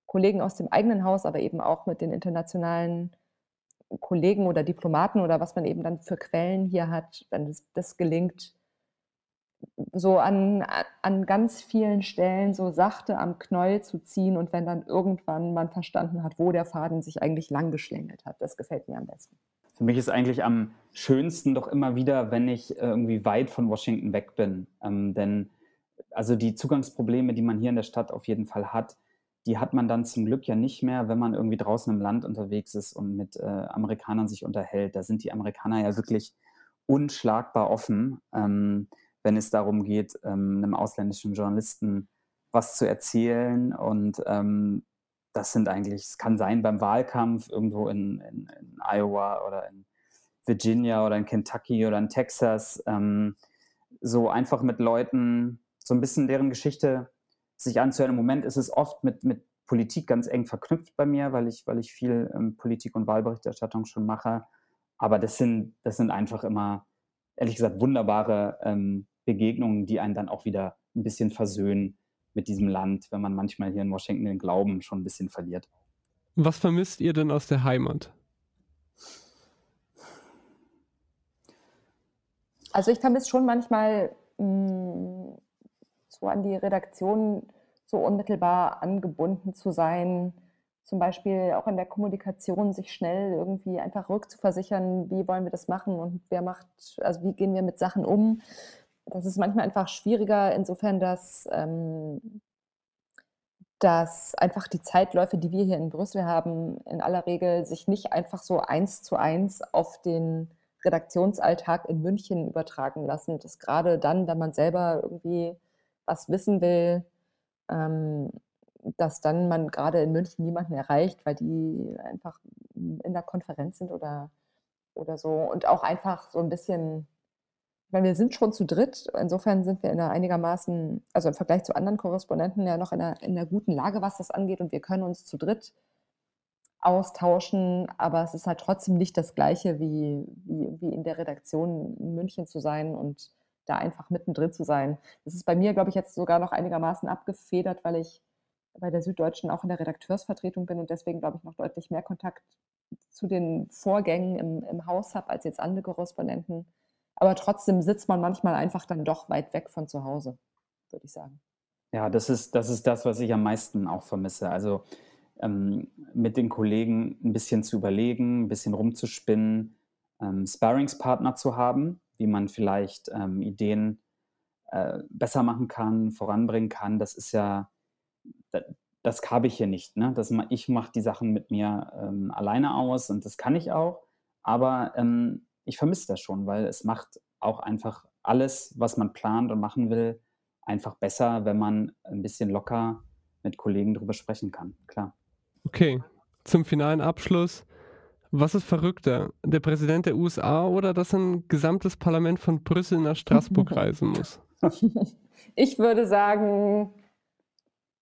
Kollegen aus dem eigenen Haus, aber eben auch mit den internationalen Kollegen oder Diplomaten oder was man eben dann für Quellen hier hat, wenn das, das gelingt, so an, an ganz vielen Stellen so sachte am Knäuel zu ziehen und wenn dann irgendwann man verstanden hat, wo der Faden sich eigentlich lang geschlängelt hat. Das gefällt mir am besten. Für mich ist eigentlich am schönsten doch immer wieder, wenn ich irgendwie weit von Washington weg bin. Ähm, denn also die Zugangsprobleme, die man hier in der Stadt auf jeden Fall hat, die hat man dann zum Glück ja nicht mehr, wenn man irgendwie draußen im Land unterwegs ist und mit äh, Amerikanern sich unterhält. Da sind die Amerikaner ja wirklich unschlagbar offen. Ähm, wenn es darum geht, ähm, einem ausländischen Journalisten was zu erzählen. Und ähm, das sind eigentlich, es kann sein beim Wahlkampf irgendwo in, in, in, Iowa oder in Virginia oder in Kentucky oder in Texas, ähm, so einfach mit Leuten so ein bisschen deren Geschichte sich anzuhören. Im Moment ist es oft mit, mit Politik ganz eng verknüpft bei mir, weil ich, weil ich viel ähm, Politik- und Wahlberichterstattung schon mache. Aber das sind, das sind einfach immer, ehrlich gesagt, wunderbare ähm, Begegnungen, die einen dann auch wieder ein bisschen versöhnen mit diesem Land, wenn man manchmal hier in Washington den Glauben schon ein bisschen verliert. Was vermisst ihr denn aus der Heimat? Also ich vermisse schon manchmal mh, mm, so an die Redaktion so unmittelbar angebunden zu sein, zum Beispiel auch in der Kommunikation sich schnell irgendwie einfach rückzuversichern, wie wollen wir das machen und wer macht, also wie gehen wir mit Sachen um das ist manchmal einfach schwieriger, insofern, dass, ähm, dass einfach die Zeitläufe, die wir hier in Brüssel haben, in aller Regel sich nicht einfach so eins zu eins auf den Redaktionsalltag in München übertragen lassen. Das gerade dann, wenn man selber irgendwie was wissen will, ähm, dass dann man gerade in München niemanden erreicht, weil die einfach in der Konferenz sind oder, oder so. Und auch einfach so ein bisschen weil wir sind schon zu dritt. Insofern sind wir in einer einigermaßen, also im Vergleich zu anderen Korrespondenten ja noch in einer, in einer guten Lage, was das angeht. Und wir können uns zu dritt austauschen, aber es ist halt trotzdem nicht das Gleiche, wie, wie, wie in der Redaktion in München zu sein und da einfach mittendrin zu sein. Das ist bei mir, glaube ich, jetzt sogar noch einigermaßen abgefedert, weil ich bei der Süddeutschen auch in der Redakteursvertretung bin und deswegen, glaube ich, noch deutlich mehr Kontakt zu den Vorgängen im, im Haus habe als jetzt andere Korrespondenten aber trotzdem sitzt man manchmal einfach dann doch weit weg von zu Hause, würde ich sagen. Ja, das ist, das ist das, was ich am meisten auch vermisse. Also ähm, mit den Kollegen ein bisschen zu überlegen, ein bisschen rumzuspinnen, ähm, Sparringspartner zu haben, wie man vielleicht ähm, Ideen äh, besser machen kann, voranbringen kann. Das ist ja, das habe ich hier nicht. Ne? Das, ich mache die Sachen mit mir ähm, alleine aus und das kann ich auch. Aber ähm, ich vermisse das schon, weil es macht auch einfach alles, was man plant und machen will, einfach besser, wenn man ein bisschen locker mit Kollegen drüber sprechen kann. Klar. Okay, zum finalen Abschluss. Was ist verrückter, der Präsident der USA oder dass ein gesamtes Parlament von Brüssel nach Straßburg *laughs* reisen muss? Ich würde sagen,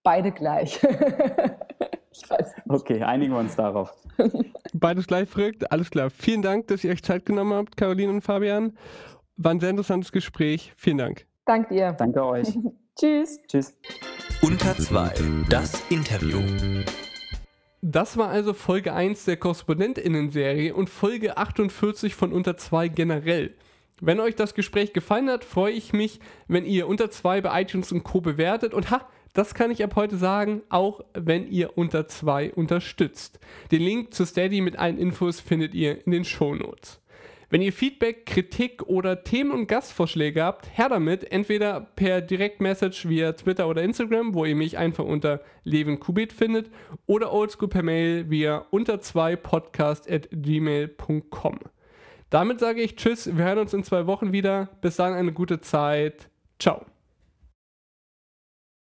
beide gleich. *laughs* ich weiß nicht. Okay, einigen wir uns darauf. *laughs* Beides gleich verrückt, alles klar. Vielen Dank, dass ihr euch Zeit genommen habt, Caroline und Fabian. War ein sehr interessantes Gespräch. Vielen Dank. Dank dir. Danke euch. *laughs* Tschüss. Tschüss. Unter 2. Das Interview. Das war also Folge 1 der KorrespondentInnen-Serie und Folge 48 von Unter 2 generell. Wenn euch das Gespräch gefallen hat, freue ich mich, wenn ihr Unter 2 bei iTunes und Co. bewertet und ha, das kann ich ab heute sagen, auch wenn ihr Unter 2 unterstützt. Den Link zu Steady mit allen Infos findet ihr in den Shownotes. Wenn ihr Feedback, Kritik oder Themen- und Gastvorschläge habt, her damit, entweder per Direktmessage via Twitter oder Instagram, wo ihr mich einfach unter levenkubit findet, oder oldschool per Mail via unter 2 podcast at gmail.com. Damit sage ich Tschüss, wir hören uns in zwei Wochen wieder. Bis dann eine gute Zeit. Ciao.